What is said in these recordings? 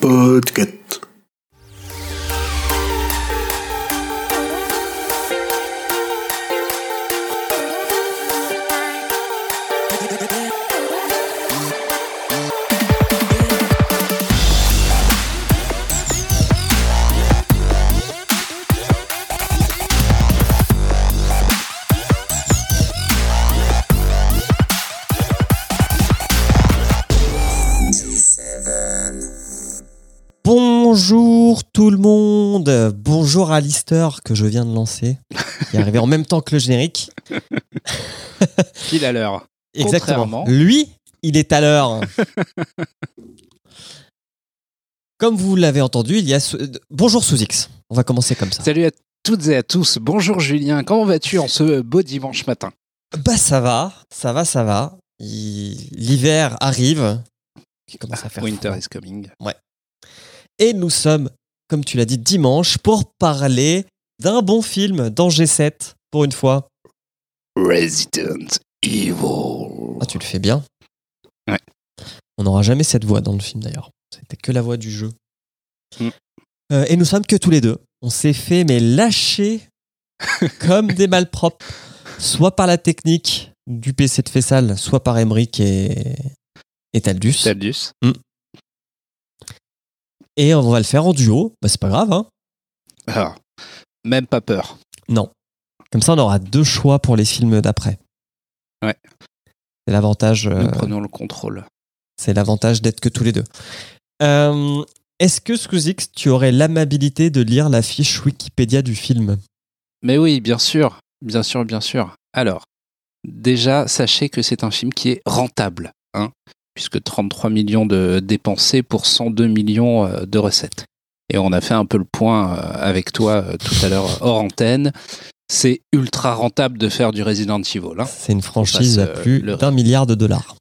Podcast. Bonjour Alistair que je viens de lancer, qui est arrivé en même temps que le générique. Pile à l'heure. Exactement. Lui, il est à l'heure. Comme vous l'avez entendu, il y a... Bonjour Sous-X, on va commencer comme ça. Salut à toutes et à tous. Bonjour Julien, comment vas-tu en ce beau dimanche matin? Bah ça va, ça va, ça va. Il- L'hiver arrive, il commence à faire Winter froid. is coming. Et nous sommes, comme tu l'as dit, dimanche pour parler d'un bon film dans G7, pour une fois. Resident Evil. Ah, tu le fais bien. Ouais. On n'aura jamais cette voix dans le film d'ailleurs. C'était que la voix du jeu. Mm. Euh, et nous sommes que tous les deux. On s'est fait mais lâcher comme des malpropres, soit par la technique du PC de Fessal, soit par Emmerich et, et Taldus. Taldus. Et on va le faire en duo. Bah, c'est pas grave, hein. Ah, même pas peur. Non. Comme ça, on aura deux choix pour les films d'après. Ouais. C'est l'avantage. euh, prenons le contrôle. C'est l'avantage d'être que tous les deux. Euh, Est-ce que, Squeezix, tu aurais l'amabilité de lire la fiche Wikipédia du film? Mais oui, bien sûr. Bien sûr, bien sûr. Alors, déjà, sachez que c'est un film qui est rentable. Hein, puisque 33 millions de dépensés pour 102 millions euh, de recettes. Et on a fait un peu le point euh, avec toi euh, tout à l'heure hors antenne. C'est ultra rentable de faire du Resident Evil. Hein. C'est une franchise à euh, plus le- d'un milliard de dollars.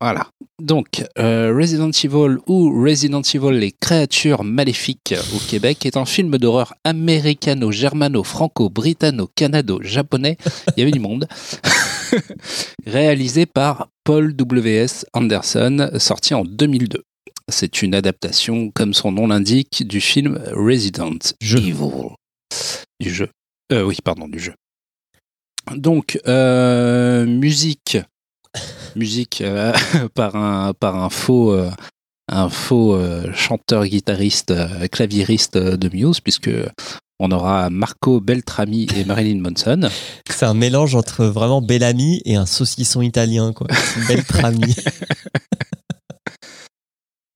Voilà. Donc, euh, Resident Evil ou Resident Evil, les créatures maléfiques au Québec est un film d'horreur américano-germano-franco-britanno-canado-japonais. Il y avait du monde. Réalisé par Paul W.S. Anderson, sorti en 2002. C'est une adaptation, comme son nom l'indique, du film Resident Jeu. Evil. Du jeu. Euh, oui, pardon, du jeu. Donc, euh, musique. Musique euh, par, un, par un faux, euh, un faux euh, chanteur, guitariste, claviériste de Muse, puisque on aura Marco Beltrami et Marilyn Manson. C'est un mélange entre vraiment Bellamy et un saucisson italien, quoi. Beltrami.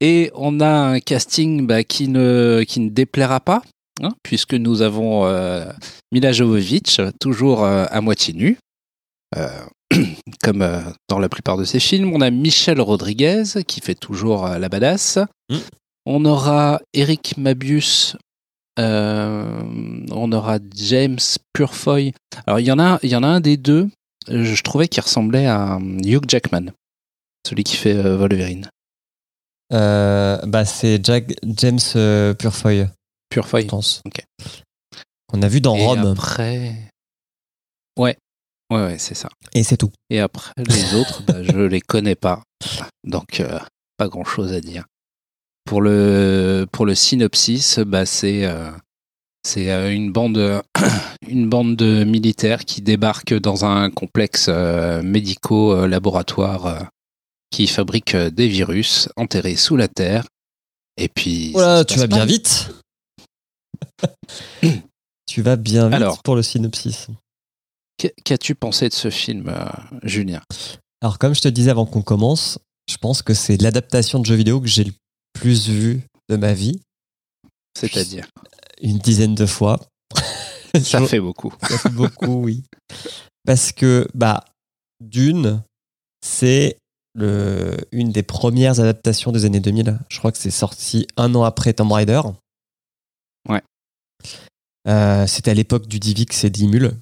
Et on a un casting bah, qui, ne, qui ne déplaira pas, hein, puisque nous avons euh, Mila Jovovich, toujours euh, à moitié nue, euh, comme euh, dans la plupart de ses films. On a Michel Rodriguez, qui fait toujours euh, la badass. Mm. On aura Eric Mabius. euh, on aura James Purfoy. Alors, il y, en a, il y en a un des deux, je, trouvais qu'il ressemblait à Hugh Jackman, celui qui fait Wolverine. Euh, bah, c'est Jack, James euh, Purfoy, Purfoy. je pense. Ok. On a vu dans Et Rome. après. Ouais, ouais, ouais, c'est ça. Et c'est tout. Et après, les autres, bah, je les connais pas. Donc, euh, pas grand chose à dire. Pour le, pour le synopsis, bah, c'est euh, c'est euh, une, bande, une bande de militaires qui débarquent dans un complexe médico-laboratoire qui fabrique des virus enterrés sous la terre. Et puis. Voilà, se tu vas bien vite. tu vas bien vite Alors. pour le synopsis. Qu- Qu'as-tu pensé de ce film, euh, Julien? Alors, comme je te disais avant qu'on commence, je pense que c'est l'adaptation de jeux vidéo que j'ai le plus vu de ma vie, C'est-à-dire? Une dizaine de fois. Ça fait beaucoup. Ça fait beaucoup, oui. Parce que, bah, d'une, c'est le, une des premières adaptations des années 2000. Je crois que c'est sorti un an après Tomb Raider. Ouais. Euh, C'était à l'époque du Divix et d'Imul.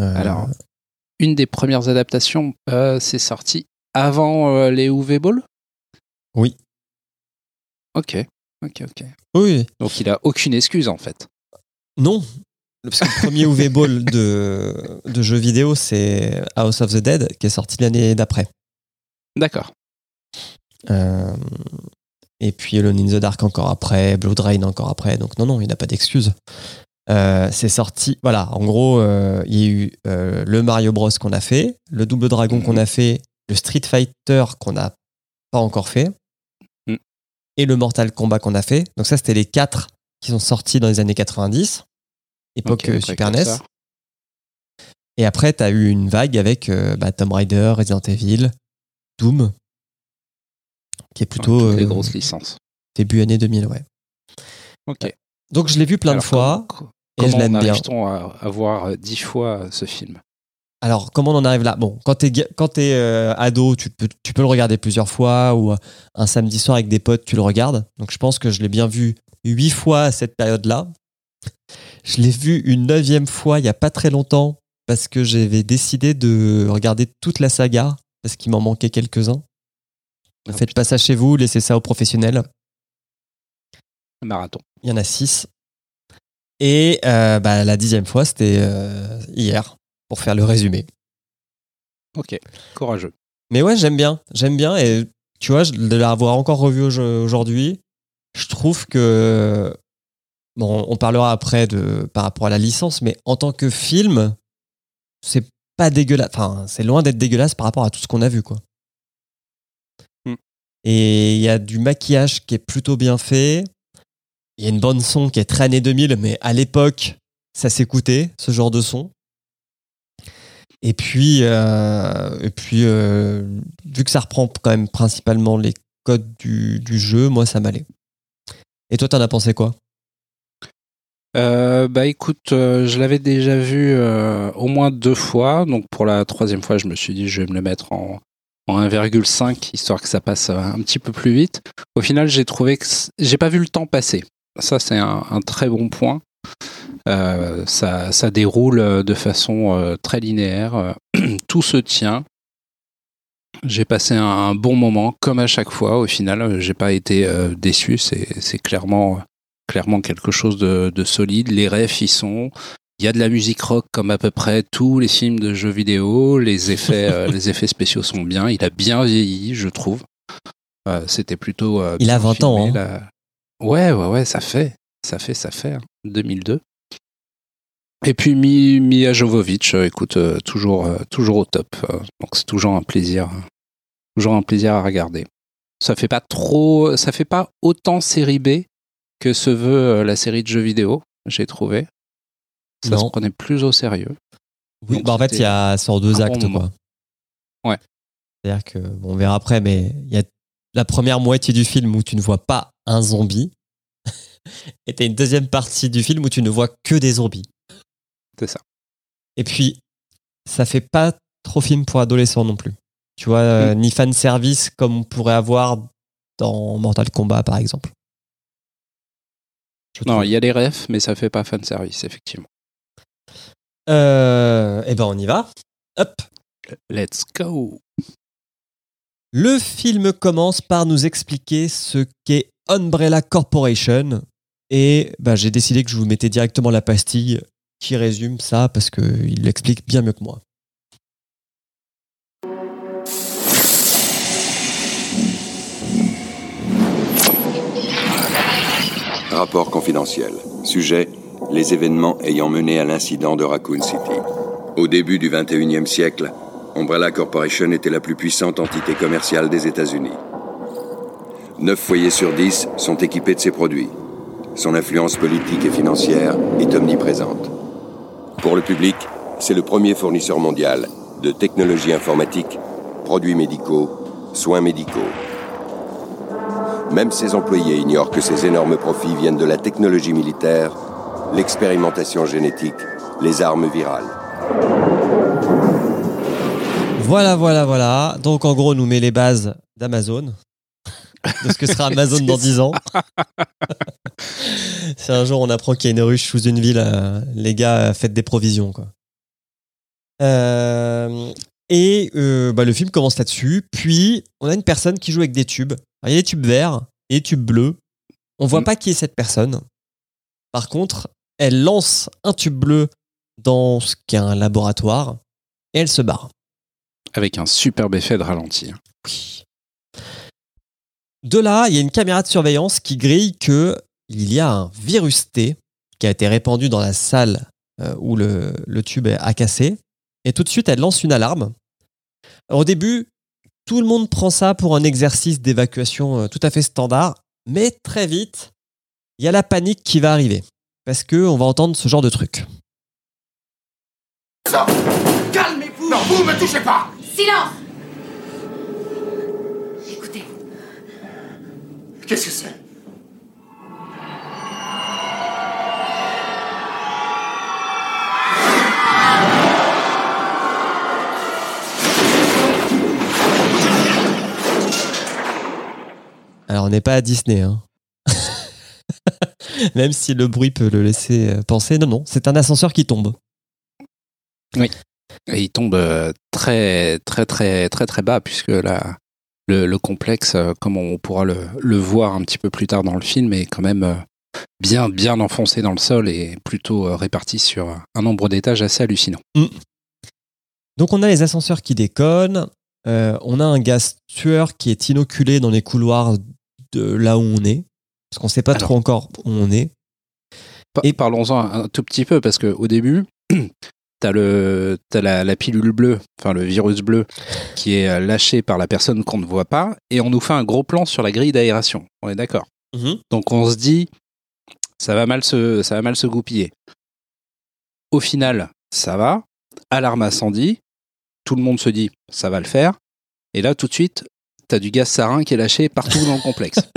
Euh, Alors, une des premières adaptations, euh, c'est sorti avant euh, les UV Ball Oui. Ok, ok, ok. Oui, Donc il a aucune excuse en fait. non. Parce que le premier UV Ball de, de jeux vidéo, c'est House of the Dead, qui est sorti l'année d'après. D'accord. Euh, et puis Alone in the Dark encore après, Blood Rain encore après. Donc non, non, il n'a pas d'excuse. Euh, c'est sorti, voilà, en gros, euh, il y a eu euh, le Mario Bros qu'on a fait, le Double Dragon qu'on a fait, le Street Fighter qu'on n'a pas encore fait, Mm. et le Mortal Kombat qu'on a fait. Donc ça, c'était les quatre qui sont sortis dans les années 90, époque Super NES. ça. Et après, tu as eu une vague avec bah, Tomb Raider, Resident Evil, Doom, qui est plutôt les grosses licences. début année 2000, ouais. Ok. Donc je l'ai vu plein Alors, de fois et je Comment l'aime bien. arrive-t-on à, à voir euh, dix fois ce film? Alors, comment on en arrive là? Bon, quand t'es quand euh, ado, tu peux, tu peux le regarder plusieurs fois ou euh, un samedi soir avec des potes, tu le regardes. Donc, je pense que je l'ai bien vu huit fois à cette période-là. Je l'ai vu une neuvième fois il y a pas très longtemps parce que j'avais décidé de regarder toute la saga parce qu'il m'en manquait quelques-uns. Ne Ah, faites pas ça chez vous, laissez ça aux professionnels. Marathon. Il y en a six. Et euh, bah, la dixième fois, c'était euh, hier pour faire le résumé. Ok. Courageux. Mais ouais, j'aime bien. J'aime bien. Et tu vois, de l'avoir encore revu au- aujourd'hui, je trouve que. Bon, on parlera après de, par rapport à la licence, mais en tant que film, c'est pas dégueulasse. Enfin, c'est loin d'être dégueulasse par rapport à tout ce qu'on a vu, quoi. Hmm. Et il y a du maquillage qui est plutôt bien fait. Il y a une bande son qui est très année 2000, mais à l'époque, ça s'écoutait, ce genre de son. Et puis, euh, euh, vu que ça reprend quand même principalement les codes du, jeu, moi, ça m'allait. Et toi, t'en as pensé quoi? Euh, bah écoute, je l'avais déjà vu au moins deux fois. Donc pour la troisième fois, je me suis dit je vais me le mettre en, en 1,5 histoire que ça passe un petit peu plus vite. Au final, j'ai trouvé que j'ai pas vu le temps passer. Ça, c'est un, un très bon point. Euh, ça, ça déroule euh, de façon euh, très linéaire. Tout se tient. J'ai passé un, un bon moment, comme à chaque fois. Au final, j'ai pas été euh, déçu. C'est clairement clairement quelque chose de, de solide. Les refs y sont. Il y a de la musique rock comme à peu près tous les films de jeux vidéo. Les effets, les effets spéciaux sont bien. Il a bien vieilli, je trouve. C'était plutôt. Il a bien 20 ans, hein. Ouais, ouais, ouais, ça fait. Ça fait, ça fait. hein. 2002. Et puis Mi- Mia Jovovich, euh, écoute, euh, toujours, euh, toujours au top. euh, donc c'est toujours un plaisir, toujours un plaisir à regarder. Ça fait pas trop, ça fait pas autant série B que se veut la série de jeux vidéo, j'ai trouvé. Ça Non. se prenait plus au sérieux. Oui, Donc, bah en fait, il y a sur deux bon actes, moment. quoi. Ouais. C'est-à-dire que, bon, on verra après, mais il y a la première moitié du film où tu ne vois pas un zombie. Et t'as une deuxième partie du film où tu ne vois que des zombies. C'est ça. Et puis, ça fait pas trop film pour adolescents non plus. Tu vois, euh, ni fan service comme on pourrait avoir dans Mortal Kombat, par exemple. Je Non, il y a les refs, mais ça fait pas fan service, effectivement. Euh, eh ben, on y va. Hop. Let's go. Le film commence par nous expliquer ce qu'est Umbrella Corporation. Et bah, j'ai décidé que je vous mettais directement la pastille qui résume ça parce qu'il l'explique bien mieux que moi. Rapport confidentiel. Sujet les événements ayant mené à l'incident de Raccoon City. Au début du 21e siècle, Umbrella Corporation était la plus puissante entité commerciale des États-Unis. Neuf foyers sur dix sont équipés de ses produits. Son influence politique et financière est omniprésente. Pour le public, c'est le premier fournisseur mondial de technologies informatiques, produits médicaux, soins médicaux. Même ses employés ignorent que ces énormes profits viennent de la technologie militaire, l'expérimentation génétique, les armes virales. Voilà, voilà, voilà. Donc en gros, on nous met les bases d'Amazon. De ce que sera Amazon dans 10 ans. si un jour on apprend qu'il y a une ruche sous une ville, euh, les gars, euh, faites des provisions. Quoi. Euh, et euh, bah, le film commence là-dessus. Puis on a une personne qui joue avec des tubes. Alors, Il y a des tubes verts et des tubes bleus. On voit Mm. pas qui est cette personne. Par contre, elle lance un tube bleu dans ce qu'est un laboratoire et elle se barre. Avec un superbe effet de ralenti. Oui. De là, il y a une caméra de surveillance qui grille que il y a un virus T qui a été répandu dans la salle euh, où le, le tube a cassé. Et tout de suite, elle lance une alarme. Au début, tout le monde prend ça pour un exercice d'évacuation euh, tout à fait standard, mais très vite, il y a la panique qui va arriver. Parce qu'on va entendre ce genre de truc. Calmez-vous Non, vous me touchez pas Silence Écoutez, Qu'est-ce que c'est? Alors, on n'est pas à Disney, hein. Même si le bruit peut le laisser euh, penser. Non, non, c'est un ascenseur qui tombe. Et il tombe euh, très, très, très, très, très bas, puisque la, le, le complexe, euh, comme on pourra le, le voir un petit peu plus tard dans le film, est quand même euh, bien, bien enfoncé dans le sol et plutôt euh, réparti sur un nombre d'étages assez hallucinant. Donc, on a les ascenseurs qui déconnent. euh, on a un gaz tueur qui est inoculé dans les couloirs de là où on est. Parce qu'on ne sait pas Alors. trop encore où on est. Et- Parlons-en un tout petit peu, parce qu'au début, t'as le, t'as la, la pilule bleue, enfin le virus bleu, qui est euh, lâché par la personne qu'on ne voit pas, et on nous fait un gros plan sur la grille d'aération. On est d'accord. Donc on se dit, ça va mal se, ça va mal se goupiller. Au final, ça va. Alarme incendie. Tout le monde se dit, ça va le faire. Et là, tout de suite, t'as du gaz sarin qui est lâché partout dans le complexe.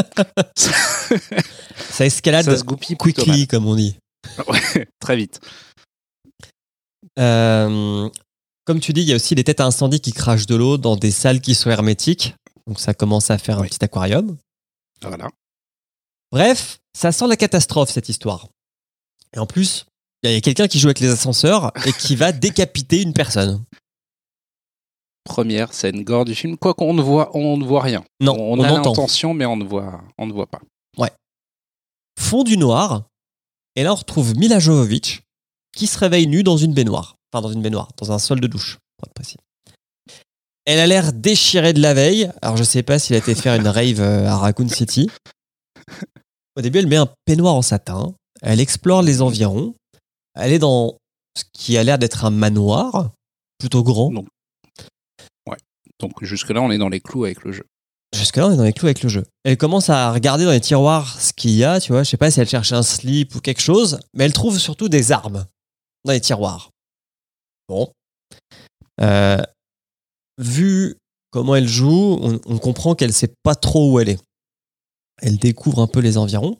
Ça escalade ça se goupille quickly, comme on dit. Ouais, très vite. Euh, comme tu dis, il y a aussi les têtes à incendie qui crachent de l'eau dans des salles qui sont hermétiques. Donc ça commence à faire un Oui. petit aquarium. Voilà. Bref, ça sent la catastrophe cette histoire. Et en plus, il y a quelqu'un qui joue avec les ascenseurs et qui va décapiter une personne. Première scène gore du film. Quoi qu'on ne voit, on ne voit rien. Non, on, on, a entend. l'intention, mais on ne voit, on ne voit pas. Fond du noir. Et là, on retrouve Mila Jovovich qui se réveille nue dans une baignoire. Enfin, dans une baignoire, dans un sol de douche, pour être précis. Elle a l'air déchirée de la veille. Alors, je sais pas s'il a été faire une rave euh, à Raccoon City. Au début, elle met un peignoir en satin. Elle explore les environs. Elle est dans ce qui a l'air d'être un manoir, plutôt grand. Non. Donc jusque-là, on est dans les clous avec le jeu. Jusque-là, on est dans les clous avec le jeu. Elle commence à regarder dans les tiroirs ce qu'il y a, tu vois. Je sais pas si elle cherche un slip ou quelque chose, mais elle trouve surtout des armes dans les tiroirs. Bon. Euh, vu comment elle joue, on, on comprend qu'elle sait pas trop où elle est. Elle découvre un peu les environs.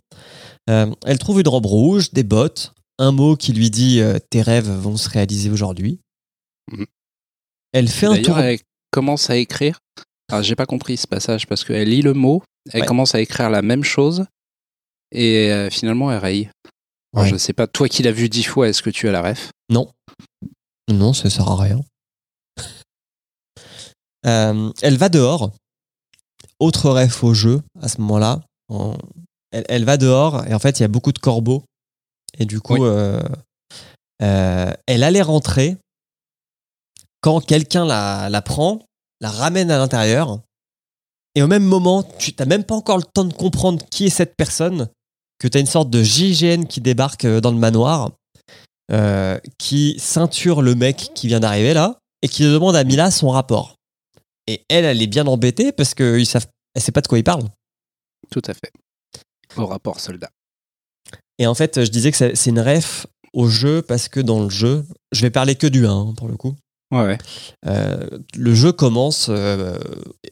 Euh, elle trouve une robe rouge, des bottes, un mot qui lui dit euh, tes rêves vont se réaliser aujourd'hui. Mhm. Elle fait un tour. Elle commence à écrire. Alors, j'ai pas compris ce passage parce qu'elle lit le mot, elle Ouais. commence à écrire la même chose et euh, finalement elle raye. Alors, Ouais. Je sais pas, toi qui l'as vu dix fois, est-ce que tu as la ref? Non, ça sert à rien. Euh, elle va dehors. Autre ref au jeu à ce moment-là. En- Elle, elle va dehors et en fait il y a beaucoup de corbeaux. Et du coup, Oui. euh, euh, elle allait rentrer quand quelqu'un la, la prend, la ramène à l'intérieur. Et au même moment, tu n'as même pas encore le temps de comprendre qui est cette personne, que tu as une sorte de GIGN qui débarque euh, dans le manoir euh, qui ceinture le mec qui vient d'arriver là et qui demande à Mila son rapport. Et elle, elle est bien embêtée parce qu'elle ne sait pas de quoi il parle. Tout à fait. Au rapport soldat. Et en fait, je disais que c'est une ref au jeu parce que dans le jeu, je vais parler que du 1 hein, pour le coup. Ouais, ouais. Euh, le jeu commence euh,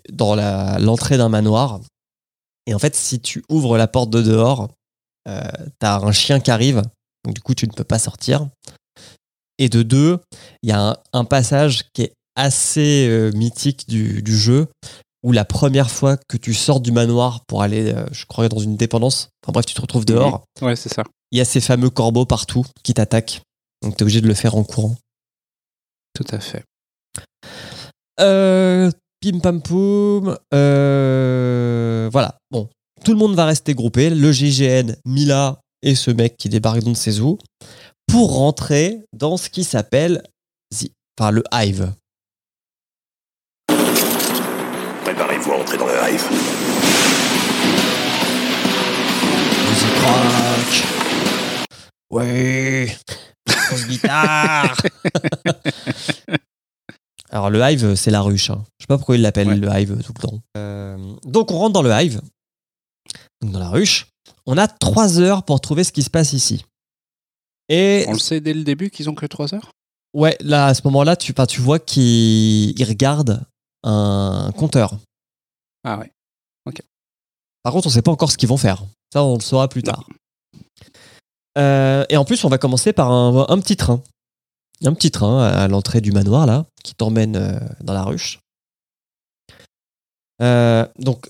dans l'entrée d'un manoir. Et en fait, si tu ouvres la porte de dehors, euh, t'as un chien qui arrive. Donc, du coup, tu ne peux pas sortir. Et de deux, il y a un, un passage qui est assez euh, mythique du, du jeu où la première fois que tu sors du manoir pour aller, euh, je crois, dans une dépendance, enfin bref, tu te retrouves dehors, Ouais, c'est ça. il y a ces fameux corbeaux partout qui t'attaquent. Donc, tu es obligé de le faire en courant. Tout à fait. Euh, pim pam poum. voilà. Bon, tout le monde va rester groupé. Le GGN, Mila et ce mec qui débarque dans ses eaux pour rentrer dans ce qui s'appelle enfin, le Hive. Préparez-vous à entrer dans le hive. rock. Ouais. Grosse guitare. Alors le hive, c'est la ruche. hein. Je sais pas pourquoi ils l'appellent Ouais. le hive tout le temps. Euh, donc on rentre dans le hive, dans la ruche. On a trois heures pour trouver ce qui se passe ici. Et On le sait dès le début qu'ils ont que 3 heures? Ouais, là à ce moment-là, tu, enfin, tu vois qu'ils ils regardent un compteur. Ah ouais. Par contre, on sait pas encore ce qu'ils vont faire. Ça, on le saura plus tard. Euh, et en plus, on va commencer par un, un petit train. Un petit train à l'entrée du manoir, là, qui t'emmène euh, dans la ruche. Euh, donc,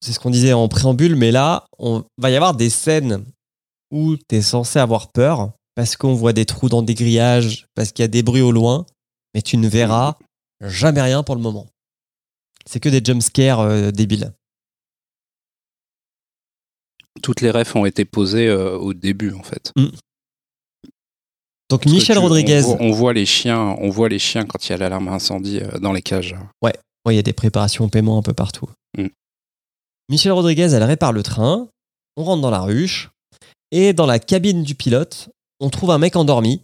c'est ce qu'on disait en préambule, mais là, on va y avoir des scènes où tu es censé avoir peur parce qu'on voit des trous dans des grillages, parce qu'il y a des bruits au loin, mais tu ne verras jamais rien pour le moment. C'est que des jumpscares euh, débiles. Toutes les refs ont été posées euh, au début en fait. Donc Parce que Michel tu- Rodriguez, On voit, on voit les chiens, on voit les chiens quand il y a l'alarme incendie euh, dans les cages. Ouais, il y a des préparations au paiement un peu partout. Mm. Michel Rodriguez, elle répare le train. On rentre dans la ruche. Et dans la cabine du pilote, on trouve un mec endormi.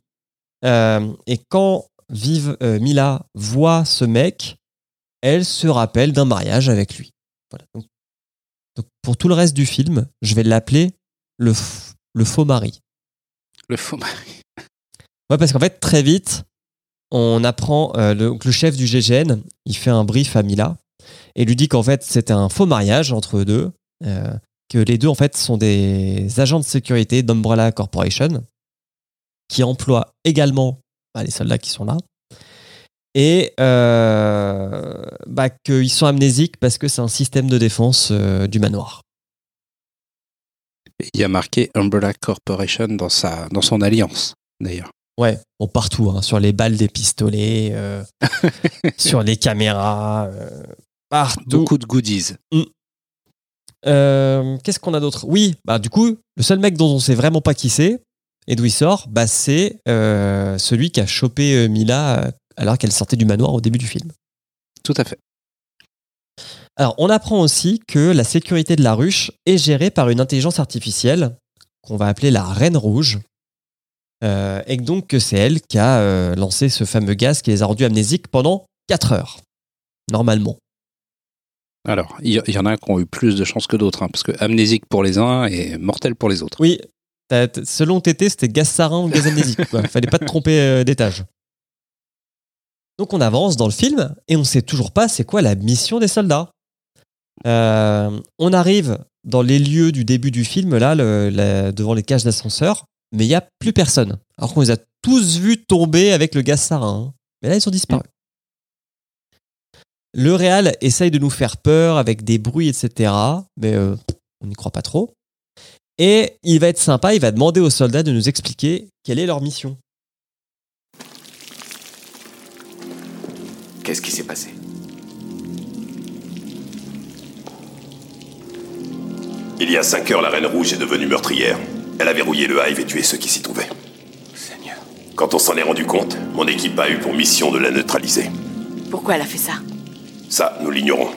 Euh, et quand Vive euh, Mila voit ce mec, elle se rappelle d'un mariage avec lui. Voilà. Donc, donc pour tout le reste du film, je vais l'appeler le, faux mari. Le faux Ouais, parce qu'en fait, très vite, on apprend, euh, le chef du GGN, il fait un brief à Mila et lui dit qu'en fait, c'était un faux mariage entre eux deux, euh, que les deux, en fait, sont des agents de sécurité d'Umbrella Corporation qui emploient également bah, les soldats qui sont là et euh, bah, qu'ils sont amnésiques parce que c'est un système de défense euh, du manoir. Il y a marqué Umbrella Corporation dans, sa, dans son alliance, d'ailleurs. Ouais, bon, partout, hein, sur les balles des pistolets, euh, sur les caméras, euh, partout. Beaucoup de goodies. Euh, Qu'est-ce qu'on a d'autre? Oui, bah du coup, le seul mec dont on sait vraiment pas qui c'est et d'où il sort, bah c'est euh, celui qui a chopé euh, Mila alors qu'elle sortait du manoir au début du film. Tout à fait. Alors, on apprend aussi que la sécurité de la ruche est gérée par une intelligence artificielle qu'on va appeler la Reine Rouge. Euh, et donc que c'est elle qui a euh, lancé ce fameux gaz qui les a rendus amnésiques pendant 4 heures, normalement. Alors, il y, en a qui ont eu plus de chance que d'autres, hein, parce que amnésique pour les uns et mortel pour les autres. Oui, selon TT, c'était gaz sarin ou gaz amnésique. quoi. Fallait pas te tromper euh, d'étage. Donc on avance dans le film et on sait toujours pas c'est quoi la mission des soldats. Euh, on arrive dans les lieux du début du film, là, le- la- devant les cages d'ascenseur, mais il n'y a plus personne. Alors qu'on les a tous vus tomber avec le gaz sarin. hein. Mais là, ils ont disparu. Le réal essaye de nous faire peur avec des bruits, etc. Mais euh, on n'y croit pas trop. Et il va être sympa, il va demander aux soldats de nous expliquer quelle est leur mission. Qu'est-ce qui s'est passé? Il y a cinq heures, la Reine Rouge est devenue meurtrière. Elle a verrouillé le hive et tué ceux qui s'y trouvaient. Seigneur. Quand on s'en est rendu compte, mon équipe a eu pour mission de la neutraliser. Pourquoi elle a fait ça? Ça, nous l'ignorons.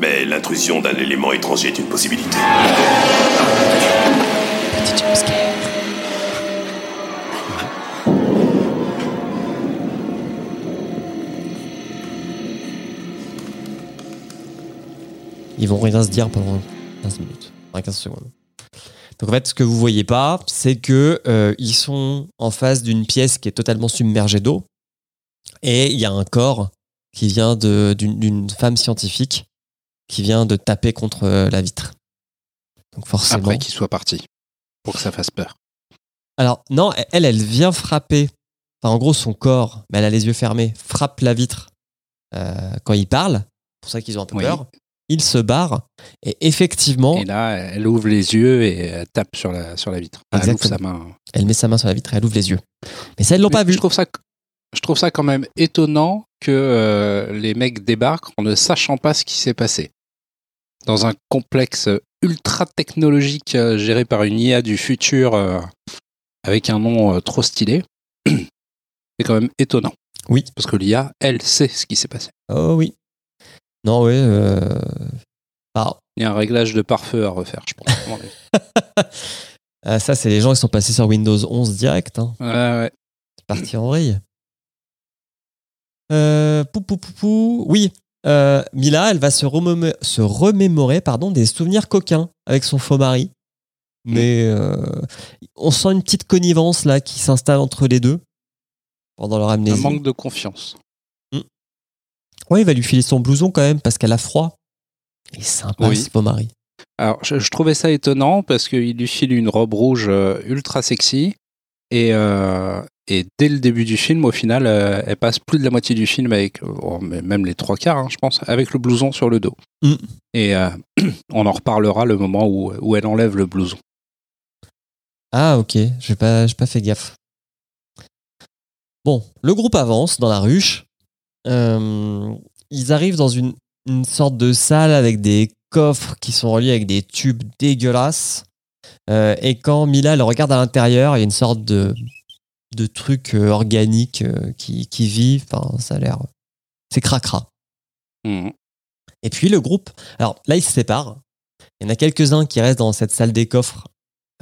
Mais l'intrusion d'un élément étranger est une possibilité. Petit jumpscare. Ils vont rien se dire pendant 15 minutes, enfin 15 secondes. Donc en fait, ce que vous voyez pas, c'est que euh, ils sont en face d'une pièce qui est totalement submergée d'eau, et il y a un corps qui vient d'une femme scientifique qui vient de taper contre euh, la vitre. Donc forcément. Après qu'ils soient partis. Pour que ça fasse peur. Alors, non, elle, elle vient frapper. Enfin, en gros, son corps, mais elle a les yeux fermés, frappe la vitre euh, quand il parle. C'est pour ça qu'ils ont un peu Oui. peur. Il se barre. Et effectivement, Et là, elle ouvre les yeux et elle tape sur la, sur la vitre. Elle ouvre sa main. elle met sa main sur la vitre et elle ouvre les yeux. Mais ça, ils l'ont pas vu. Je trouve ça, je trouve ça quand même étonnant que euh, les mecs débarquent en ne sachant pas ce qui s'est passé. Dans un complexe ultra technologique euh, géré par une IA du futur euh, avec un nom euh, trop stylé. C'est quand même étonnant. Oui. Parce que l'IA, elle sait ce qui s'est passé. Oh oui. Non, oui. euh, alors, Il y a un réglage de pare-feu à refaire, je pense. Ah, ça, c'est les gens qui sont passés sur Windows 11 direct. hein. ouais, ouais. C'est parti en vrille. Euh, pou, pou, pou, pou. Oui, euh, Mila, elle va se, remémo- se remémorer pardon, des souvenirs coquins avec son faux mari. Mais euh, on sent une petite connivence là qui s'installe entre les deux pendant leur Un amnésie. manque de confiance. Ouais, il va lui filer son blouson quand même parce qu'elle a froid. Il est sympa Oui. ce faux mari. Alors, je, je trouvais ça étonnant parce qu'il lui file une robe rouge euh, ultra sexy. Et, euh, et dès le début du film, au final, euh, elle passe plus de la moitié du film avec, euh, oh, même les trois quarts, hein, je pense, avec le blouson sur le dos. Mm. Et euh, on en reparlera le moment où, où elle enlève le blouson. Ah ok, j'ai pas, j'ai pas fait gaffe. Bon, le groupe avance dans la ruche. Euh, ils arrivent dans une, une sorte de salle avec des coffres qui sont reliés avec des tubes dégueulasses. Euh, et quand Mila elle regarde à l'intérieur, il y a une sorte de, de truc euh, organique euh, qui, qui vit. Enfin, ça a l'air. C'est cracra. Mm. Et puis le groupe, alors là ils se séparent. Il y en a quelques-uns qui restent dans cette salle des coffres.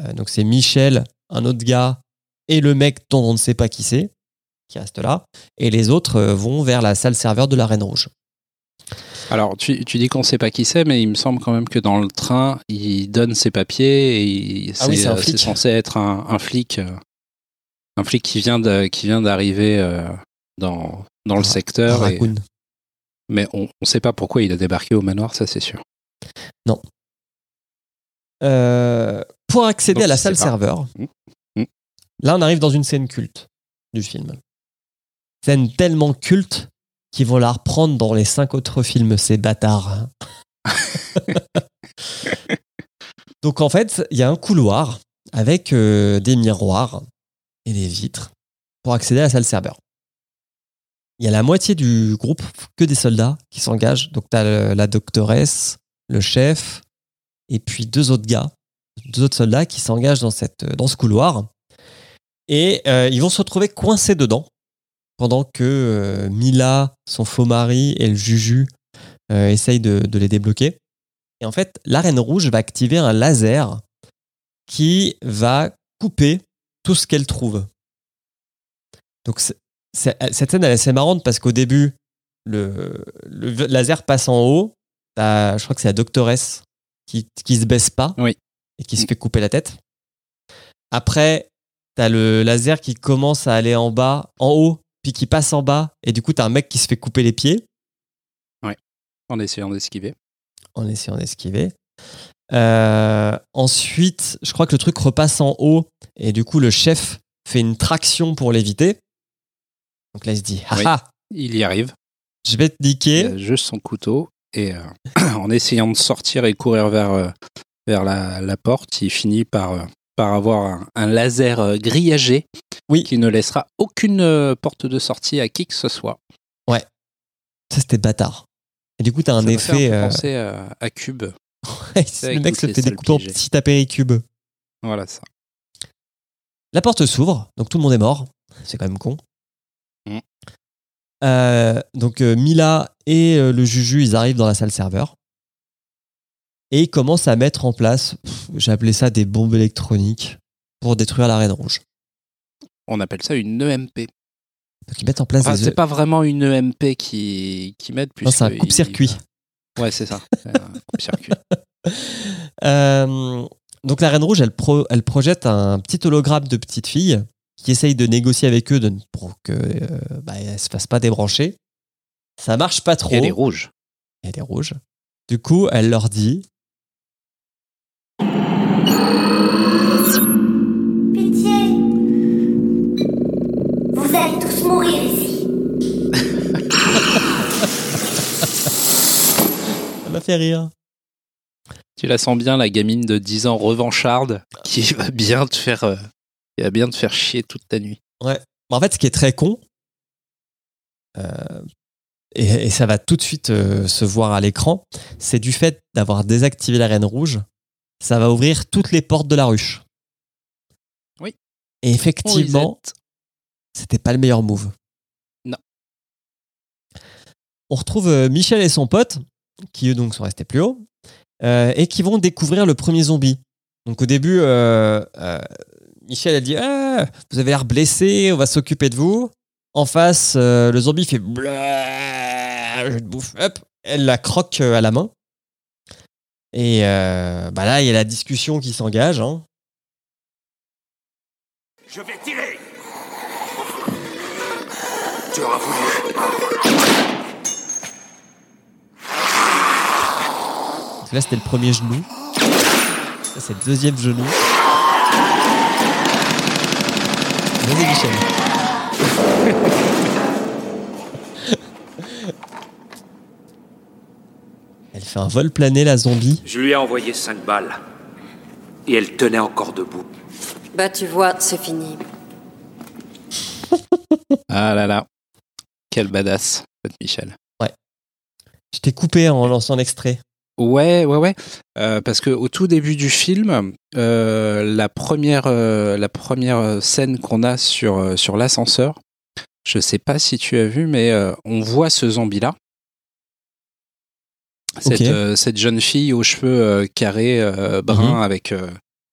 Euh, donc c'est Michel, un autre gars et le mec dont on ne sait pas qui c'est, qui reste là. Et les autres euh, vont vers la salle serveur de la Reine Rouge. Alors, tu, tu dis qu'on sait pas qui c'est, mais il me semble quand même que dans le train, il donne ses papiers et il- Ah oui, c'est euh, censé être un, un flic, euh, un flic qui vient de- qui vient d'arriver euh, dans dans le secteur. et- mais on ne sait pas pourquoi il a débarqué au manoir, ça c'est sûr. Euh, pour accéder Donc, à la salle serveur, Mm. Mm. là on arrive dans une scène culte du film. Scène tellement culte qu'ils vont la reprendre dans les cinq autres films, ces bâtards. Donc en fait, il y a un couloir avec euh, des miroirs et des vitres pour accéder à la salle serveur. Il y a la moitié du groupe, que des soldats, qui s'engagent. Donc tu as la doctoresse, le chef, et puis deux autres gars, deux autres soldats qui s'engagent dans, dans ce couloir. Et euh, ils vont se retrouver coincés dedans pendant que euh, Mila, son faux mari et le Juju euh, essayent de, de les débloquer. Et en fait, la Reine Rouge va activer un laser qui va couper tout ce qu'elle trouve. Donc cette scène elle est assez marrante parce qu'au début, le, le laser passe en haut. T'as- je crois que c'est la doctoresse qui, qui se baisse pas Oui. et qui se fait couper la tête. Après, t'as le laser qui commence à aller en bas, en haut, puis qui passe en bas, et du coup, t'as un mec qui se fait couper les pieds En essayant d'esquiver. en essayant d'esquiver. Euh, ensuite, je crois que le truc repasse en haut, et du coup, le chef fait une traction pour l'éviter. Donc là, il se dit, Oui. ah ah, Il y arrive. je vais te Il niquer. a juste son couteau et euh, en essayant de sortir et courir vers euh, vers la, la porte, il finit par par avoir un, un laser grillagé Oui. qui ne laissera aucune porte de sortie à qui que ce soit. Ça, c'était bâtard. Et du coup, t'as un Ça effet. euh, penser à, à Cube. Le mec se fait découper en petits apéricubes. Voilà ça. La porte s'ouvre, donc tout le monde est mort. C'est quand même con. Mm. Euh, donc euh, Mila et euh, le Juju, ils arrivent dans la salle serveur. Et ils commencent à mettre en place, j'ai appelé ça des bombes électroniques pour détruire la Reine Rouge. On appelle ça une EMP. Donc ils mettent en place Enfin, des... c'est pas vraiment une EMP qui qui mettent Non, c'est un coupe-circuit. Ouais, c'est ça. C'est un coupe-circuit. Euh, donc la Reine Rouge, elle, pro- elle projette un petit hologramme de petite fille qui essaye de négocier avec eux de, pour que euh, bah, elle se fasse pas débrancher. Ça marche pas trop. Et elle est rouge. Elle est rouge. Du coup, elle leur dit Pitié Vous allez tous mourir ici. M'a fait rire. Tu la sens bien, la gamine de 10 ans revancharde qui va bien te faire, euh, qui va bien te faire chier toute ta nuit. Ouais. En fait, ce qui est très con, euh, et, et ça va tout de suite euh, se voir à l'écran, c'est du fait d'avoir désactivé la Reine Rouge, ça va ouvrir toutes les portes de la ruche. Oui. Et effectivement, c'était pas le meilleur move. Non. On retrouve Michel et son pote, qui eux donc sont restés plus haut. euh, et qui vont découvrir le premier zombie. Donc au début, euh, euh, Michel a dit Ah, Vous avez l'air blessé, on va s'occuper de vous. En face, le zombie fait bouffe. Hop, elle la croque à la main. Et bah là, il y a la discussion qui s'engage. hein. Je vais tirer Donc là, c'était le premier genou. Ça, c'est le deuxième genou. Vas-y, Michel. Elle fait un vol plané, la zombie. Je lui ai envoyé cinq balles. Et elle tenait encore debout. Bah, tu vois, c'est fini. Ah là là. Quel badass, cette Michel. Je t'ai coupé en lançant l'extrait. Ouais, ouais, ouais. Euh, parce que au tout début du film, euh, la première, euh, la première scène qu'on a sur sur l'ascenseur, je sais pas si tu as vu, mais on voit ce zombie-là. Cette, Ok. euh, cette jeune fille aux cheveux carrés bruns Mhm. avec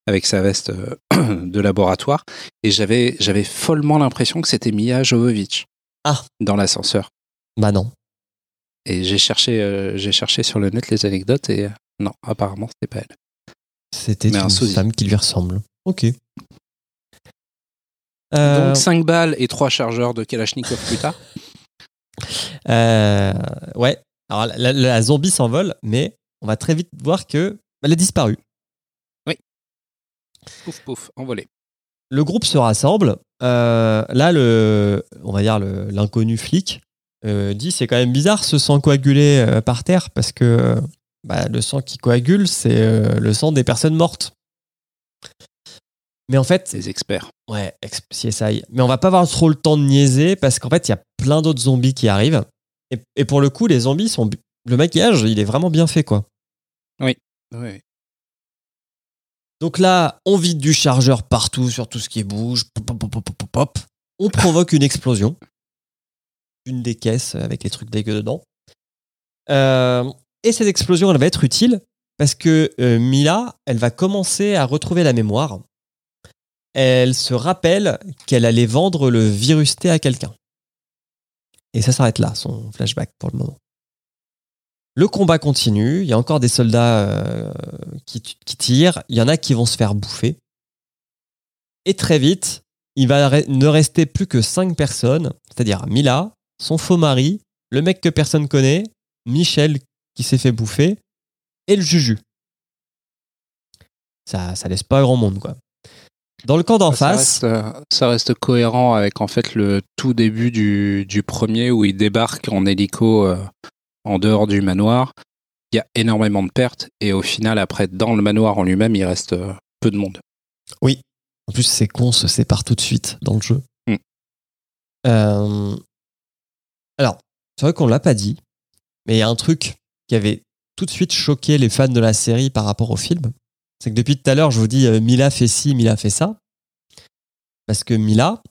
avec sa veste de laboratoire, et j'avais j'avais follement l'impression que c'était Mia Jovovich. Ah. Dans l'ascenseur. Bah non. Et j'ai cherché, euh, j'ai cherché sur le net les anecdotes et euh, non, apparemment c'était pas elle. C'était un une femme qui lui ressemble. Ok. Euh, Donc 5 balles et 3 chargeurs de Kalachnikov plus tard. euh, ouais. Alors la, la- la zombie s'envole, mais on va très vite voir que elle a disparu. Pouf pouf, envolé. Le groupe se rassemble. Euh, là, le, on va dire l'inconnu flic euh, dit c'est quand même bizarre ce sang coagulé euh, par terre parce que euh, bah, le sang qui coagule c'est euh, le sang des personnes mortes. Mais en fait, Les experts. Ouais, CSI. Mais on va pas avoir trop le temps de niaiser parce qu'en fait, il y a plein d'autres zombies qui arrivent. Et, et pour le coup, les zombies sont. Le maquillage, il est vraiment bien fait, quoi. Oui. Donc là, on vide du chargeur partout sur tout ce qui bouge. Pop, pop, pop, pop, pop, pop. On provoque une explosion. Une des caisses avec les trucs dégueux dedans. Euh, et cette explosion, elle va être utile parce que euh, Mila, elle va commencer à retrouver la mémoire. Elle se rappelle qu'elle allait vendre le virus T à quelqu'un. Et ça s'arrête là, son flashback pour le moment. Le combat continue, il y a encore des soldats euh, qui, tirent, il y en a qui vont se faire bouffer. Et très vite, il va ne rester plus que cinq personnes, c'est-à-dire Mila, son faux mari, le mec que personne connaît, Michel qui s'est fait bouffer, et le Juju. Ça, ça laisse pas grand monde, quoi. Dans le camp d'en face, reste, euh, ça reste cohérent avec en fait le tout début du, du premier où il débarque en hélico euh, en dehors du manoir. Il y a énormément de pertes et au final, après, dans le manoir en lui-même, il reste euh, peu de monde. En plus, c'est con, on se sépare tout de suite dans le jeu. Mm. Euh, c'est vrai qu'on l'a pas dit, mais il y a un truc qui avait tout de suite choqué les fans de la série par rapport au film. C'est que depuis tout à l'heure, je vous dis euh, Mila fait ci, Mila fait ça. Parce que Mila,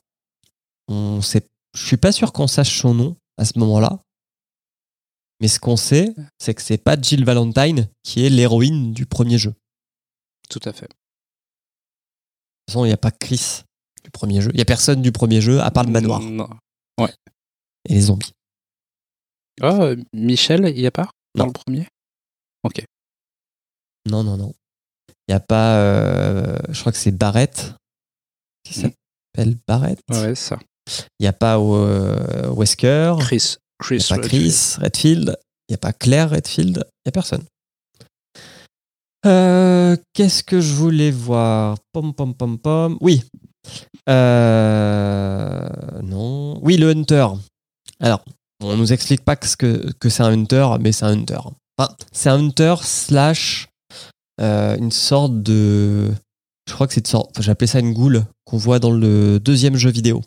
on sait, je suis pas sûr qu'on sache son nom à ce moment-là. Mais ce qu'on sait, c'est que c'est pas Jill Valentine qui est l'héroïne du premier jeu. De Tout à fait. toute façon, il n'y a pas Chris du premier jeu. Il n'y a personne du premier jeu à part le manoir Non. et les zombies. Oh, euh, Michel, il y a pas dans Non. le premier? Non, non, non. Il n'y a pas. euh, je crois que c'est Barrett. Qui Mhm. s'appelle Barrett? Ouais, ça. Il n'y a pas euh, Wesker. Chris. Chris. n'y a pas Redfield. Chris Redfield. Il n'y a pas Claire Redfield. Il n'y a personne. Euh, Qu'est-ce que je voulais voir? Pom, pom, pom, pom. Oui. Non. Oui, le Hunter. Alors, on nous explique pas que, que, que c'est un Hunter, mais c'est un Hunter. Enfin, c'est un Hunter slash euh, une sorte de. Je crois que c'est une sorte. enfin, J'appelais ça une goule qu'on voit dans le deuxième jeu vidéo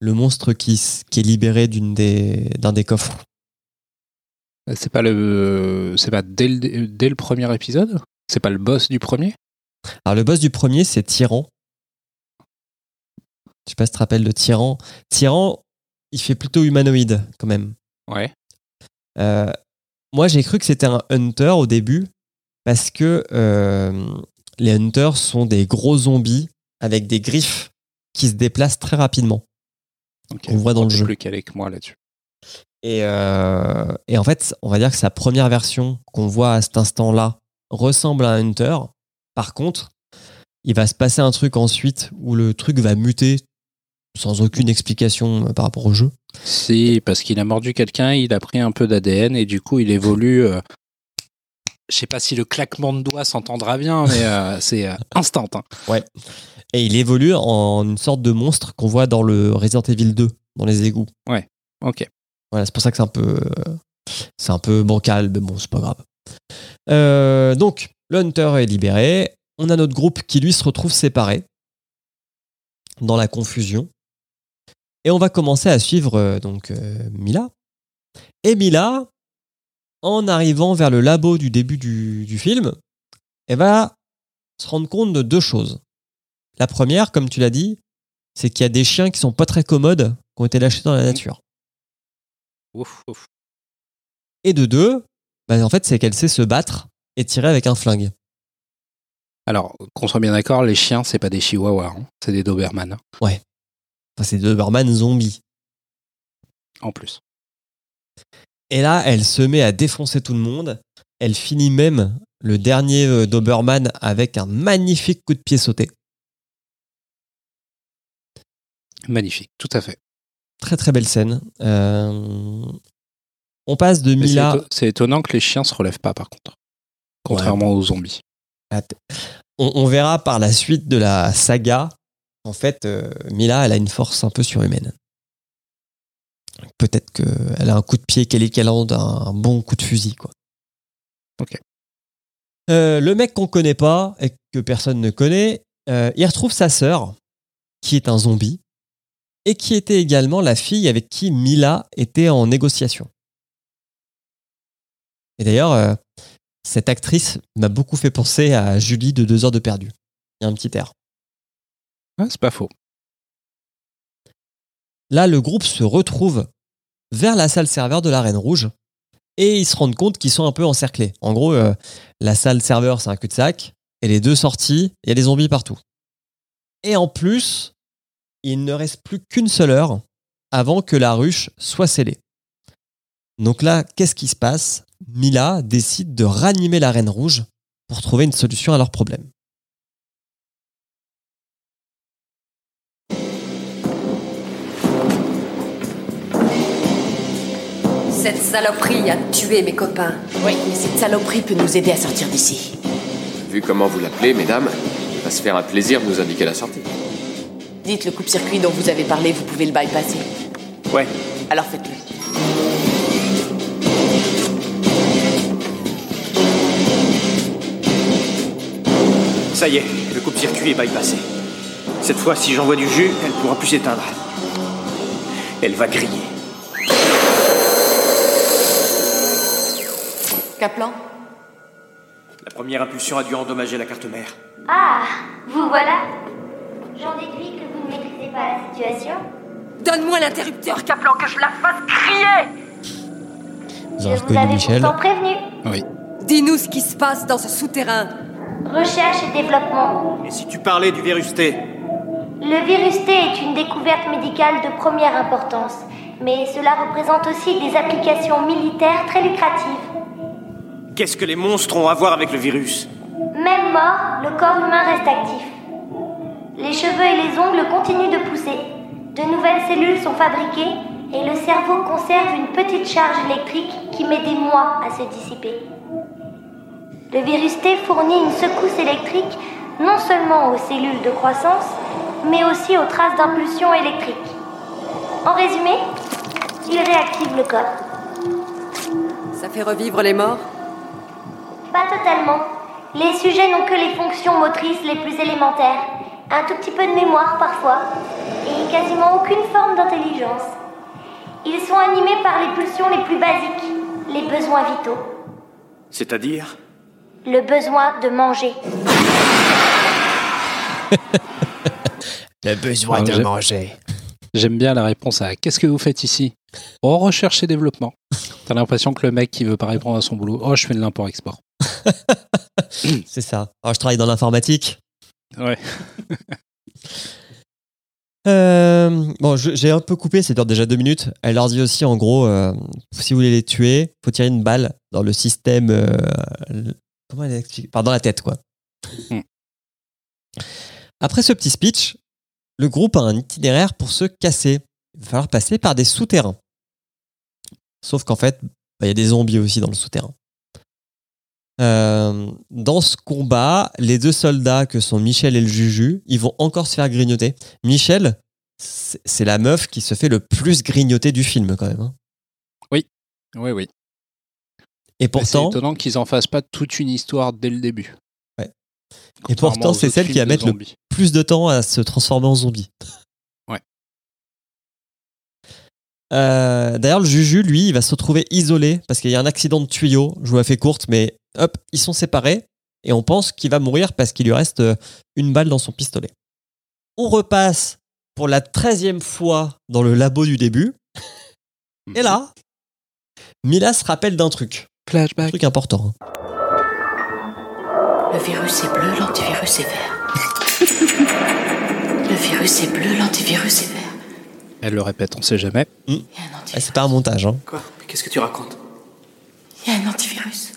le monstre qui, est libéré d'une des, d'un des coffres. C'est pas le. C'est pas dès le, dès le premier épisode? C'est pas le boss du premier? Alors, le boss du premier, c'est Tyran. Je sais pas si tu te rappelles de Tyran. Tyran, il fait plutôt humanoïde, quand même. Ouais. Euh, moi j'ai cru que c'était un hunter au début parce que euh, les hunters sont des gros zombies avec des griffes qui se déplacent très rapidement. On voit dans le jeu. plus calé que moi là-dessus. Et, euh, et en fait, on va dire que sa première version qu'on voit à cet instant-là ressemble à un Hunter. Par contre, il va se passer un truc ensuite où le truc va muter sans aucune explication euh, par rapport au jeu. Si, parce qu'il a mordu quelqu'un, il a pris un peu d'ADN et du coup, il évolue. euh, Je sais pas si le claquement de doigts s'entendra bien, mais euh, c'est euh, instant. hein. Et il évolue en une sorte de monstre qu'on voit dans le Resident Evil 2, dans les égouts. Ok. Voilà, c'est pour ça que c'est un peu, euh, c'est un peu bancal, mais bon, c'est pas grave. Donc, le Hunter est libéré. On a notre groupe qui lui se retrouve séparé dans la confusion. Et on va commencer à suivre euh, donc euh, Mila. Et Mila, en arrivant vers le labo du début du, du film, elle va se rendre compte de deux choses. La première, comme tu l'as dit, c'est qu'il y a des chiens qui sont pas très commodes, qui ont été lâchés dans la nature. Ouf, ouf. Et de deux, bah, en fait, c'est qu'elle sait se battre et tirer avec un flingue. Alors, qu'on soit bien d'accord, les chiens, c'est pas des chihuahuas, hein, c'est des Doberman, hein, Enfin, c'est des Doberman zombies. en plus. Et là, elle se met à défoncer tout le monde. Elle finit même le dernier euh, Doberman avec un magnifique coup de pied sauté. Magnifique, tout à fait. Très très belle scène. Euh, On passe de Mais Mila. C'est étonnant que les chiens se relèvent pas, par contre. Contrairement aux zombies. On, on verra par la suite de la saga. En fait, euh, Mila, elle a une force un peu surhumaine. Peut-être qu'elle a un coup de pied qu'elle équivalente à un bon coup de fusil, quoi. Ok. Euh, le mec qu'on connaît pas et que personne ne connaît, euh, il retrouve sa sœur, qui est un zombie, et qui était également la fille avec qui Mila était en négociation. Et d'ailleurs, euh, cette actrice m'a beaucoup fait penser à Julie de Deux heures de perdu. Il y a un petit air. Ouais, c'est pas faux. Là, le groupe se retrouve vers la salle serveur de la Reine Rouge et ils se rendent compte qu'ils sont un peu encerclés. En gros, euh, la salle serveur, c'est un cul-de-sac et les deux sorties, il y a des zombies partout. Et en plus, il ne reste plus qu'une seule heure avant que la ruche soit scellée. Donc là, qu'est-ce qui se passe? Mila décide de ranimer la Reine Rouge pour trouver une solution à leur problème. Cette saloperie a tué mes copains. Oui, mais cette saloperie peut nous aider à sortir d'ici. Vu comment vous l'appelez, mesdames, il va se faire un plaisir de nous indiquer la sortie. Dites le coupe-circuit dont vous avez parlé, vous pouvez le bypasser. Ouais. Alors faites-le. Ça y est, le coupe-circuit est bypassé. Cette fois, si j'envoie du jus, elle pourra plus s'éteindre. Elle va griller. Kaplan La première impulsion a dû endommager la carte mère. Ah, vous voilà J'en déduis que vous ne maîtrisez pas la situation. Donne-moi l'interrupteur, Kaplan, que je la fasse crier Vous Je avez vous reconnu avais Michel. pourtant prévenu. Oui. Dis-nous ce qui se passe dans ce souterrain. Recherche et développement. Et si tu parlais du virus T? Le virus T est une découverte médicale de première importance, mais cela représente aussi des applications militaires très lucratives. Qu'est-ce que les monstres ont à voir avec le virus Même mort, le corps humain reste actif. Les cheveux et les ongles continuent de pousser. De nouvelles cellules sont fabriquées et le cerveau conserve une petite charge électrique qui met des mois à se dissiper. Le virus T fournit une secousse électrique non seulement aux cellules de croissance, mais aussi aux traces d'impulsion électrique. En résumé, il réactive le corps. Ça fait revivre les morts? Pas totalement. Les sujets n'ont que les fonctions motrices les plus élémentaires, un tout petit peu de mémoire parfois, et quasiment aucune forme d'intelligence. Ils sont animés par les pulsions les plus basiques, les besoins vitaux. C'est-à-dire? Le besoin de manger. Le besoin de manger. J'aime bien la réponse à Qu'est-ce que vous faites ici? Oh, recherche et développement. T'as l'impression que le mec qui veut pas répondre à son boulot, oh, je fais de l'import-export. C'est ça. Alors, je travaille dans l'informatique. Ouais. Euh, bon, j'ai un peu coupé, c'est déjà deux minutes. Elle leur dit aussi, en gros, euh, si vous voulez les tuer, faut tirer une balle dans le système. euh, comment elle explique? Dans la tête, quoi. Hmm. Après ce petit speech, le groupe a un itinéraire pour se casser. Il va falloir passer par des souterrains. Sauf qu'en fait, bah, il y a des zombies aussi dans le souterrain. Euh, dans ce combat, les deux soldats que sont Michel et le Juju, ils vont encore se faire grignoter. Michel, c'est c'est la meuf qui se fait le plus grignoter du film quand même. hein. Oui, oui. Et C'est pourtant, étonnant qu'ils en fassent pas toute une histoire dès le début. Ouais. et pourtant c'est celle qui va mettre le plus de temps à se transformer en zombie. Ouais. Euh, D'ailleurs, le Juju, lui, il va se retrouver isolé parce qu'il y a un accident de tuyau. Je vous la fais courte, mais hop, ils sont séparés et on pense qu'il va mourir parce qu'il lui reste euh, une balle dans son pistolet. On repasse pour la treizième fois dans le labo du début. Et là, Mila se rappelle d'un truc. Un Flashback. truc important. hein. Le virus est bleu, l'antivirus est vert. Le virus est bleu, l'antivirus est vert. Elle le répète, on sait jamais. Un Ah, c'est pas un montage. Hein. Quoi Mais qu'est-ce que tu racontes Il y a un antivirus.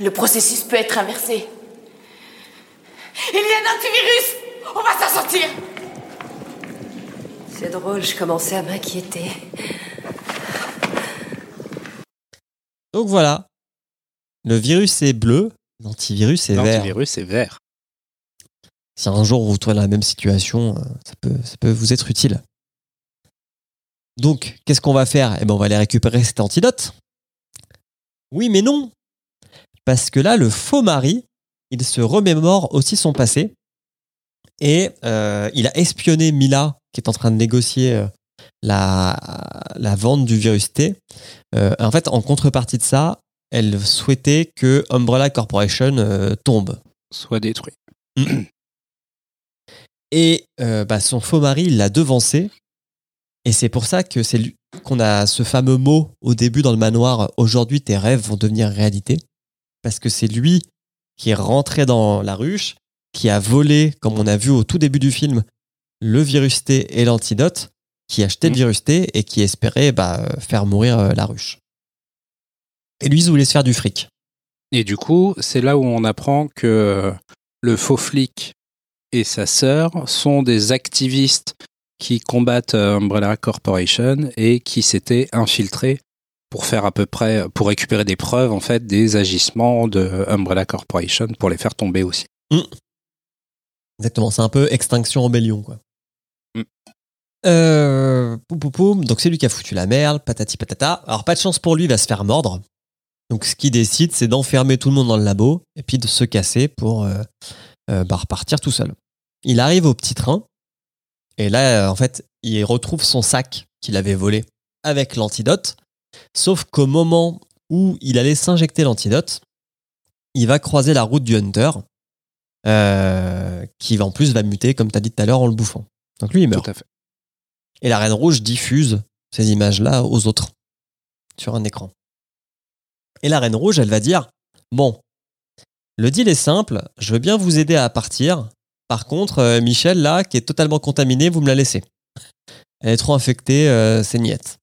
Le processus peut être inversé. Il y a un antivirus On va s'en sortir C'est drôle, je commençais à m'inquiéter. Donc voilà. Le virus est bleu, l'antivirus est vert. L'antivirus est vert. Si un jour vous vous trouvez dans la même situation, euh, ça peut, ça peut vous être utile. Donc, qu'est-ce qu'on va faire? Eh ben, on va aller récupérer cet antidote. Oui, mais non. Parce que là, le faux mari, il se remémore aussi son passé. Et euh, il a espionné Mila, qui est en train de négocier euh, la, la vente du virus T. Euh, en fait, en contrepartie de ça, elle souhaitait que Umbrella Corporation tombe. Soit détruit. Et euh, bah, son faux mari, l'a devancé. Et c'est pour ça que c'est qu'on a ce fameux mot au début dans le manoir Aujourd'hui, tes rêves vont devenir réalité. Parce que c'est lui qui est rentré dans la ruche, qui a volé, comme on a vu au tout début du film, le virus T et l'antidote, qui achetait le virus T et qui espérait bah, faire mourir euh, la ruche. Et lui, il voulait se faire du fric. Et du coup, c'est là où on apprend que le faux flic et sa sœur sont des activistes qui combattent euh, Umbrella Corporation et qui s'étaient infiltrés pour faire à peu près, pour récupérer des preuves en fait des agissements de Umbrella Corporation pour les faire tomber aussi. Exactement, c'est un peu extinction rébellion quoi. Mm. Euh, poum, poum, poum. donc c'est lui qui a foutu la merde, patati patata. Alors pas de chance pour lui, il va se faire mordre. Donc ce qu'il décide, c'est d'enfermer tout le monde dans le labo et puis de se casser pour euh, euh, bah, repartir tout seul. Il arrive au petit train et là, euh, en fait, il retrouve son sac qu'il avait volé avec l'antidote. Sauf qu'au moment où il allait s'injecter l'antidote, il va croiser la route du Hunter, euh, qui en plus va muter, comme tu as dit tout à l'heure, en le bouffant. Donc lui, il meurt. Tout à fait. Et la Reine Rouge diffuse ces images-là aux autres sur un écran. Et la Reine Rouge, elle va dire Bon, le deal est simple, je veux bien vous aider à partir. Par contre, euh, Michel, là, qui est totalement contaminé, vous me la laissez. Elle est trop infectée, euh, c'est niette.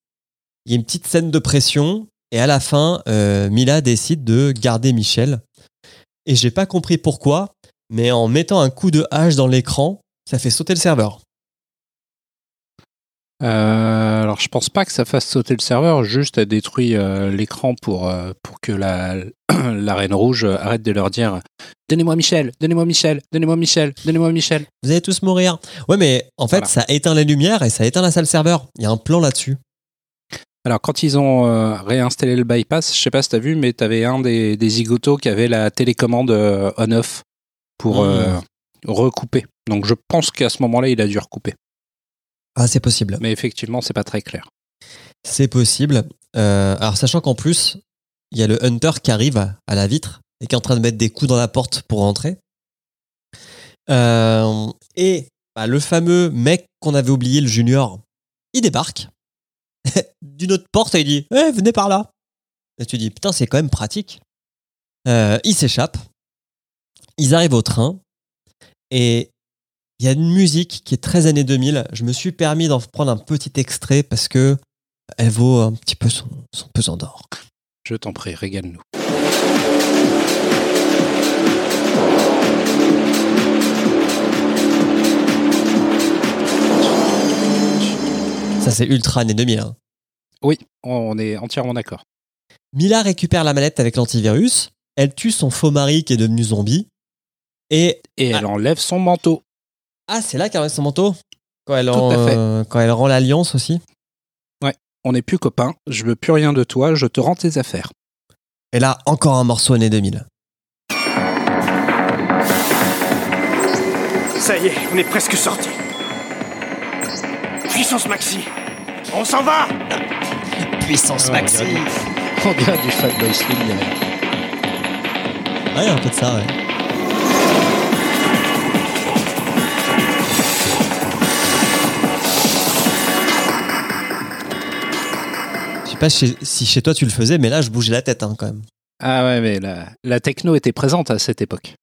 Il y a une petite scène de pression, et à la fin, euh, Mila décide de garder Michel. Et j'ai pas compris pourquoi, mais en mettant un coup de hache dans l'écran, ça fait sauter le serveur. Euh, alors je pense pas que ça fasse sauter le serveur, juste elle détruit euh, l'écran pour, euh, pour que la, la Reine Rouge arrête de leur dire Donnez-moi Michel, donnez-moi Michel, donnez-moi Michel, donnez-moi Michel. Vous allez tous mourir. Ouais, mais en fait, Voilà. ça éteint les lumières et ça éteint la salle serveur. Il y a un plan là-dessus. Alors quand ils ont réinstallé le bypass, je sais pas si t'as vu, mais t'avais un des, des zigotos qui avait la télécommande on-off pour Mmh. euh, recouper. Donc je pense qu'à ce moment-là, il a dû recouper. Ah, c'est possible. Mais effectivement, c'est pas très clair. C'est possible. Euh, alors, sachant qu'en plus, il y a le Hunter qui arrive à, à la vitre et qui est en train de mettre des coups dans la porte pour rentrer. Euh, et bah, le fameux mec qu'on avait oublié, le Junior, il débarque. d'une autre porte et il dit Eh, venez par là. Et tu dis Putain, c'est quand même pratique. Euh, ils s'échappent. Ils arrivent au train. Et il y a une musique qui est très années 2000. Je me suis permis d'en prendre un petit extrait parce que elle vaut un petit peu son, son pesant d'or. Je t'en prie, régale-nous. Ça, c'est ultra années 2000. hein. Oui, on est entièrement d'accord. Mila récupère la manette avec l'antivirus. Elle tue son faux mari qui est devenu zombie. Et, Et elle enlève son manteau. Ah, c'est là qu'elle enlève son manteau quand elle, en- euh, quand rend l'alliance aussi. On n'est plus copains, je veux plus rien de toi, je te rends tes affaires. Et là, encore un morceau années 2000. Ça y est, on est presque sorti. Puissance maxi. On s'en va Puissance Ouais, on dirait du- On dirait du Fatboy Slim derrière. Ouais, un peu de ça, ouais. Sais pas chez- si chez toi tu le faisais, mais là je bougeais la tête hein, quand même. Ah ouais, mais la, la techno était présente à cette époque.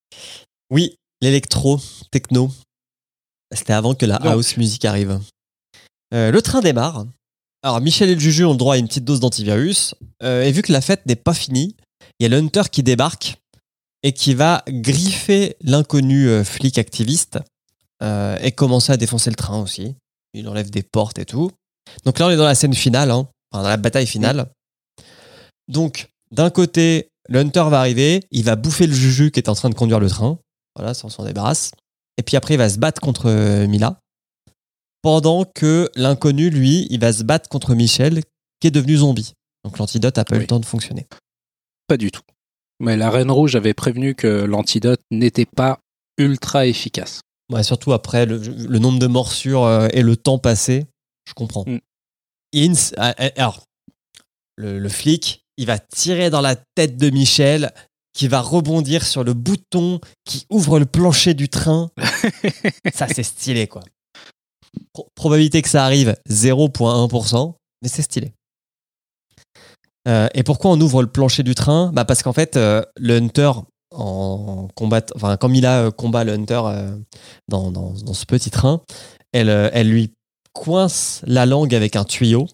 Oui, l'électro, techno. C'était avant que la Donc. house music arrive. Euh, le train démarre. Alors Michel et le Juju ont le droit à une petite dose d'antivirus. Euh, et vu que la fête n'est pas finie, il y a le Hunter qui débarque et qui va griffer l'inconnu euh, flic activiste et commencer à défoncer le train aussi. Il enlève des portes et tout. Donc là, on est dans la scène finale, hein, enfin, dans la bataille finale. Donc, d'un côté, le Hunter va arriver, il va bouffer le Juju qui est en train de conduire le train. Voilà, ça on s'en débarrasse. Et puis après, il va se battre contre euh, Mila. Pendant que l'inconnu, lui, il va se battre contre Michel, qui est devenu zombie. Donc l'antidote a pas eu Oui. le temps de fonctionner. Pas du tout. Mais la Reine Rouge avait prévenu que l'antidote n'était pas ultra efficace. Ouais, surtout après le, le nombre de morsures euh, et le temps passé, je comprends. Mm. Ince, ah, ah, alors, le, le flic, il va tirer dans la tête de Michel, qui va rebondir sur le bouton qui ouvre le plancher du train. ça, c'est stylé, quoi. Pro- probabilité que ça arrive 0,1%, mais c'est stylé. Euh, et pourquoi on ouvre le plancher du train? Bah Parce qu'en fait, euh, le Hunter, en combat, enfin, quand Mila euh, combat le Hunter euh, dans, dans- dans ce petit train, elle, euh, elle lui coince la langue avec un tuyau.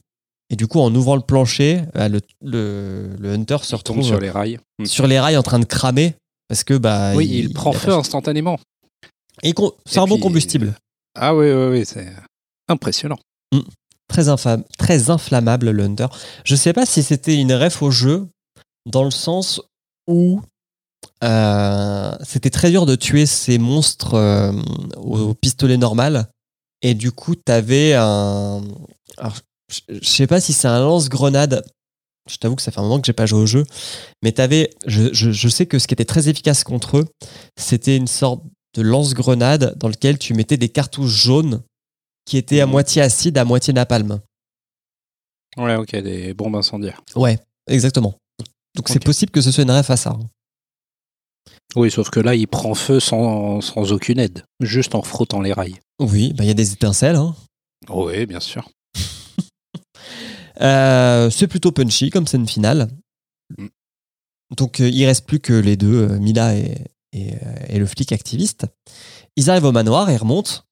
Et du coup, en ouvrant le plancher, euh, le, le, le Hunter se retrouve sur les rails. Mm. sur les rails en train de cramer. Parce que, bah. Oui, il, prend feu instantanément. Et c'est un bon combustible. Ah oui, oui, oui, c'est impressionnant. Très, infam- très inflammable, le Hunter. Je sais pas si c'était une ref au jeu, dans le sens où euh, c'était très dur de tuer ces monstres euh, au pistolet normal. Et du coup, t'avais un. Alors, je sais pas si c'est un lance-grenade. Je t'avoue que ça fait un moment que j'ai pas joué au jeu. Mais t'avais. Je, je, je sais que ce qui était très efficace contre eux, c'était une sorte de lance-grenade dans lequel tu mettais des cartouches jaunes qui étaient à moitié acide, à moitié napalm. Ouais, ok, des bombes incendiaires. Ouais, exactement. Donc c'est possible que ce soit une ref à ça. Oui, sauf que là, il prend feu sans, sans aucune aide, juste en frottant les rails. Oui, bah, il y a des étincelles. hein. Oui, bien sûr. Euh, c'est plutôt punchy comme scène finale. Mm. Donc euh, il reste plus que les deux, euh, Mila et, et, euh, et le flic activiste. Ils arrivent au manoir et remontent.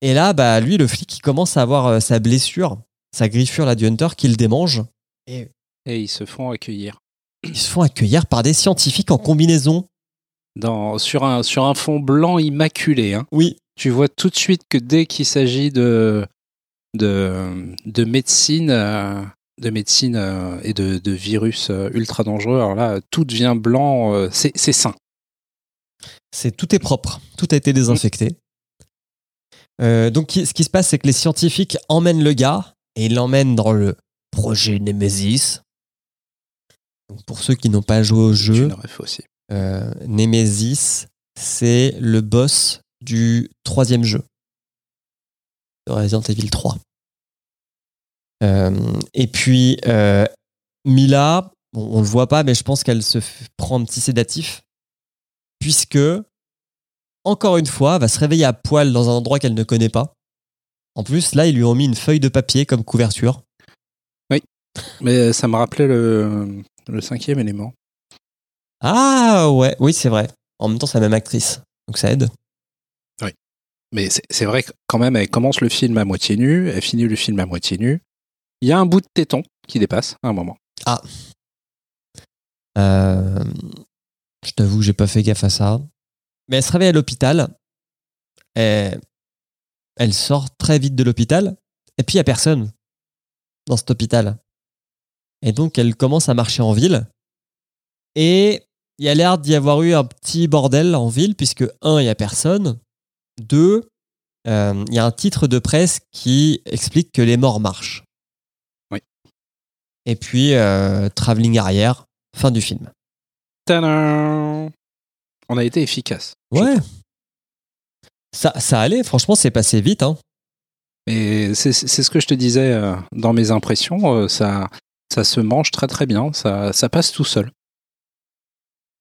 Et là, bah, lui, le flic, il commence à avoir euh, sa blessure, sa griffure là, du Hunter qui le démange. Et Et ils se font accueillir. ils se font accueillir par des scientifiques en combinaison. Dans, sur, un, sur un fond blanc immaculé. Hein. Oui, Tu vois tout de suite que dès qu'il s'agit de, de, de médecine, euh, de médecine euh, et de, de virus euh, ultra dangereux, alors là, tout devient blanc, c'est sain. c'est tout est propre, tout a été désinfecté. Euh, donc, ce qui se passe, c'est que les scientifiques emmènent le gars et ils l'emmènent dans le projet Nemesis. Donc, pour ceux qui n'ont pas joué au jeu, aussi. Euh, Nemesis, c'est le boss du troisième jeu de Resident Evil 3. Euh, et puis, euh, Mila, bon, on le voit pas, mais je pense qu'elle se prend un petit sédatif, puisque, encore une fois, va se réveiller à poil dans un endroit qu'elle ne connaît pas. En plus, là, ils lui ont mis une feuille de papier comme couverture. Mais ça me rappelait le cinquième élément. Ah ouais, oui, c'est vrai. En même temps, c'est la même actrice. Donc ça aide. Mais c'est vrai que quand même, elle commence le film à moitié nu, elle finit le film à moitié nu. Il y a un bout de téton qui dépasse à un moment. Ah. Euh, je t'avoue que j'ai pas fait gaffe à ça. Mais elle se réveille à l'hôpital. Elle sort très vite de l'hôpital. Et puis il y a personne dans cet hôpital. Et donc elle commence à marcher en ville. Et il y a l'air d'y avoir eu un petit bordel en ville, puisque un, il y a personne. Deux, euh, il y a un titre de presse qui explique que les morts marchent. Oui. Et puis, euh, travelling arrière, fin du film. Tadam On a été efficace. Ouais. Ça, ça allait, franchement, c'est passé vite. Hein. Et c'est c'est ce que je te disais euh, dans mes impressions. euh, ça, ça se mange très très bien. Ça, ça passe tout seul.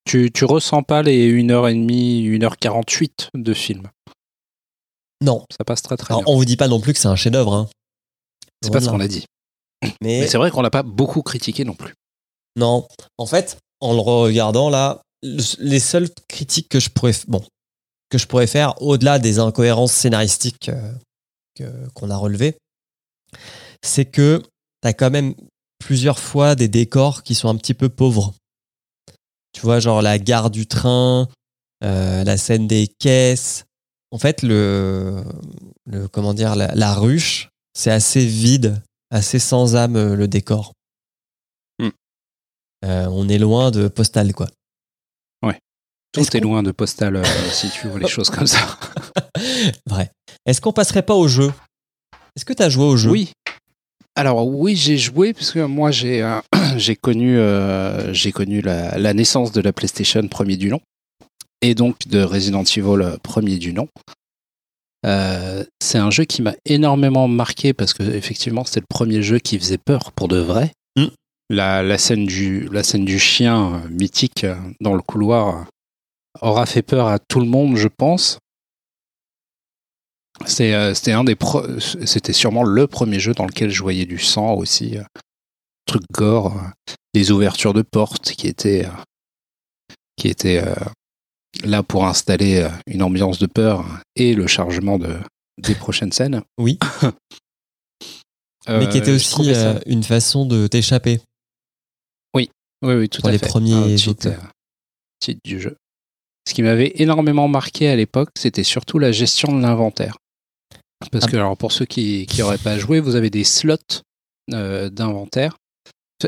Tu, tu ressens pas les 1h30, 1h48 de film? Non. Ça passe très très Alors, bien. on vous dit pas non plus que c'est un chef-d'œuvre. Hein. C'est pas ce qu'on a dit. Mais, Mais c'est vrai qu'on l'a pas beaucoup critiqué non plus. non. En fait, en le regardant là, le- les seules critiques que je pourrais, bon, que je pourrais faire, au-delà des incohérences scénaristiques euh, qu'on a relevées, c'est que tu as quand même plusieurs fois des décors qui sont un petit peu pauvres. Tu vois, genre la gare du train, euh, la scène des caisses. En fait, le, le comment dire, la, la ruche, c'est assez vide, assez sans âme euh, le décor. Hmm. Euh, on est loin de Postal, quoi. Tout Est-ce est loin de postal euh, si tu vois les choses comme ça. Vrai. Est-ce qu'on passerait pas au jeu? Est-ce que tu as joué au jeu? Oui. Alors oui, j'ai joué parce que moi j'ai euh, j'ai connu euh, j'ai connu la, la naissance de la PlayStation premier du nom et donc de Resident Evil euh, premier du nom. Euh, c'est un jeu qui m'a énormément marqué parce que effectivement c'était le premier jeu qui faisait peur pour de vrai. Mm. La, la scène du la scène du chien mythique dans le couloir aura fait peur à tout le monde, je pense. Euh, C'était un des pro- c'était sûrement le premier jeu dans lequel je voyais du sang aussi, euh, truc gore, euh, des ouvertures de portes qui étaient qui étaient là pour installer une ambiance de peur et le chargement de des prochaines scènes. Oui. Mais qui était aussi euh, une façon de t'échapper. Oui, oui, tout pour à les fait. premiers opus. euh, du jeu. Ce qui m'avait énormément marqué à l'époque, c'était surtout la gestion de l'inventaire. Parce Ah. que, alors, pour ceux qui n'auraient pas joué, vous avez des slots euh, d'inventaire.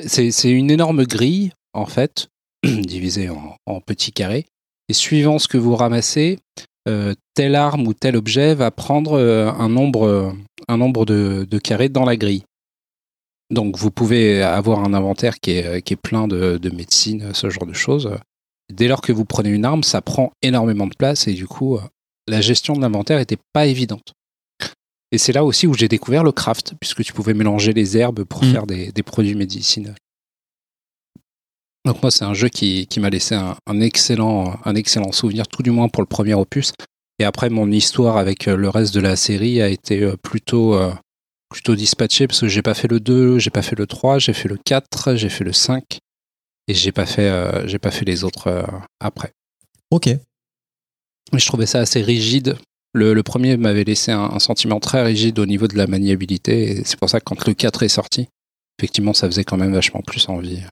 C'est une énorme grille, en fait, divisée en, en petits carrés. Et suivant ce que vous ramassez, euh, telle arme ou tel objet va prendre euh, un nombre, un nombre de, de carrés dans la grille. Donc vous pouvez avoir un inventaire qui est, qui est plein de, de médecine, ce genre de choses. Dès lors que vous prenez une arme, ça prend énormément de place et du coup, la gestion de l'inventaire n'était pas évidente. Et c'est là aussi où j'ai découvert le craft, puisque tu pouvais mélanger les herbes pour Mm. faire des, des produits médicinaux. Donc moi, c'est un jeu qui, qui m'a laissé un, un excellent, un excellent souvenir, tout du moins pour le premier opus. Et après, mon histoire avec euh, le reste de la série a été euh, plutôt, euh, plutôt dispatchée, parce que j'ai pas fait le 2, j'ai pas fait le 3, j'ai fait le 4, j'ai fait le 5, et j'ai pas fait, euh, j'ai pas fait les autres euh, après. Ok. Mais je trouvais ça assez rigide. Le, premier m'avait laissé un, sentiment très rigide au niveau de la maniabilité, c'est pour ça que quand le 4 est sorti, effectivement, ça faisait quand même vachement plus envie.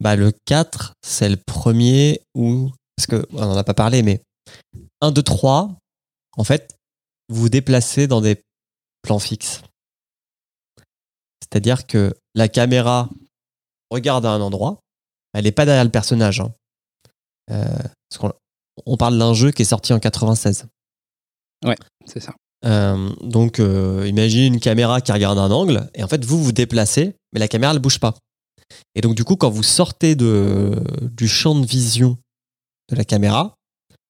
Bah, le 4, c'est le premier où. Parce que on n'en a pas parlé, mais 1, 2, 3, en fait, vous déplacez dans des plans fixes. C'est-à-dire que la caméra regarde à un endroit, elle n'est pas derrière le personnage. hein. Euh, qu'on on parle d'un jeu qui est sorti en 96. C'est ça. Euh, donc, euh, imagine une caméra qui regarde un angle, et en fait, vous vous déplacez, mais la caméra ne bouge pas. Et donc, du coup, quand vous sortez de, du champ de vision de la caméra,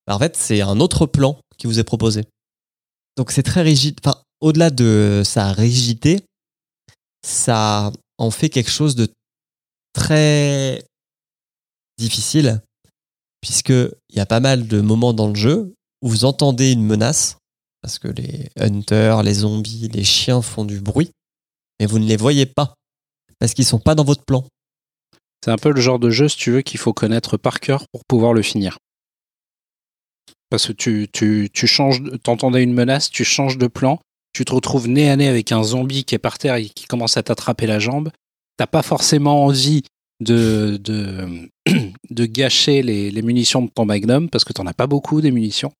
bah, en fait, c'est un autre plan qui vous est proposé. Donc, c'est très rigide. Enfin, au-delà de sa rigidité, ça en fait quelque chose de très difficile, puisqu'il y a pas mal de moments dans le jeu vous entendez une menace, parce que les hunters, les zombies, les chiens font du bruit, mais vous ne les voyez pas. parce qu'ils sont pas dans votre plan. C'est un peu le genre de jeu, si tu veux, qu'il faut connaître par cœur pour pouvoir le finir. Parce que tu, tu, tu changes, t'entendais une menace, tu changes de plan, tu te retrouves nez à nez avec un zombie qui est par terre et qui commence à t'attraper la jambe. T'as pas forcément envie de, de, de gâcher les, les munitions de ton magnum parce que t'en as pas beaucoup des munitions.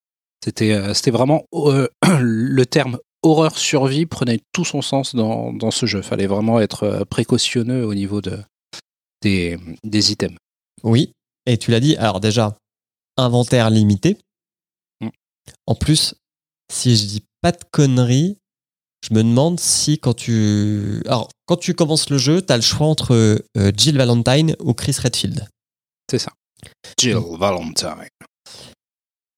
C'était euh, c'était vraiment euh, le terme horreur survie prenait tout son sens dans, dans ce jeu. Fallait vraiment être euh, précautionneux au niveau de, des, des items. Oui, et tu l'as dit, alors déjà, inventaire limité. Mm. En plus, si je dis pas de conneries, je me demande si quand tu. Alors, quand tu commences le jeu, tu as le choix entre euh, Jill Valentine ou Chris Redfield. C'est ça. Jill Valentine.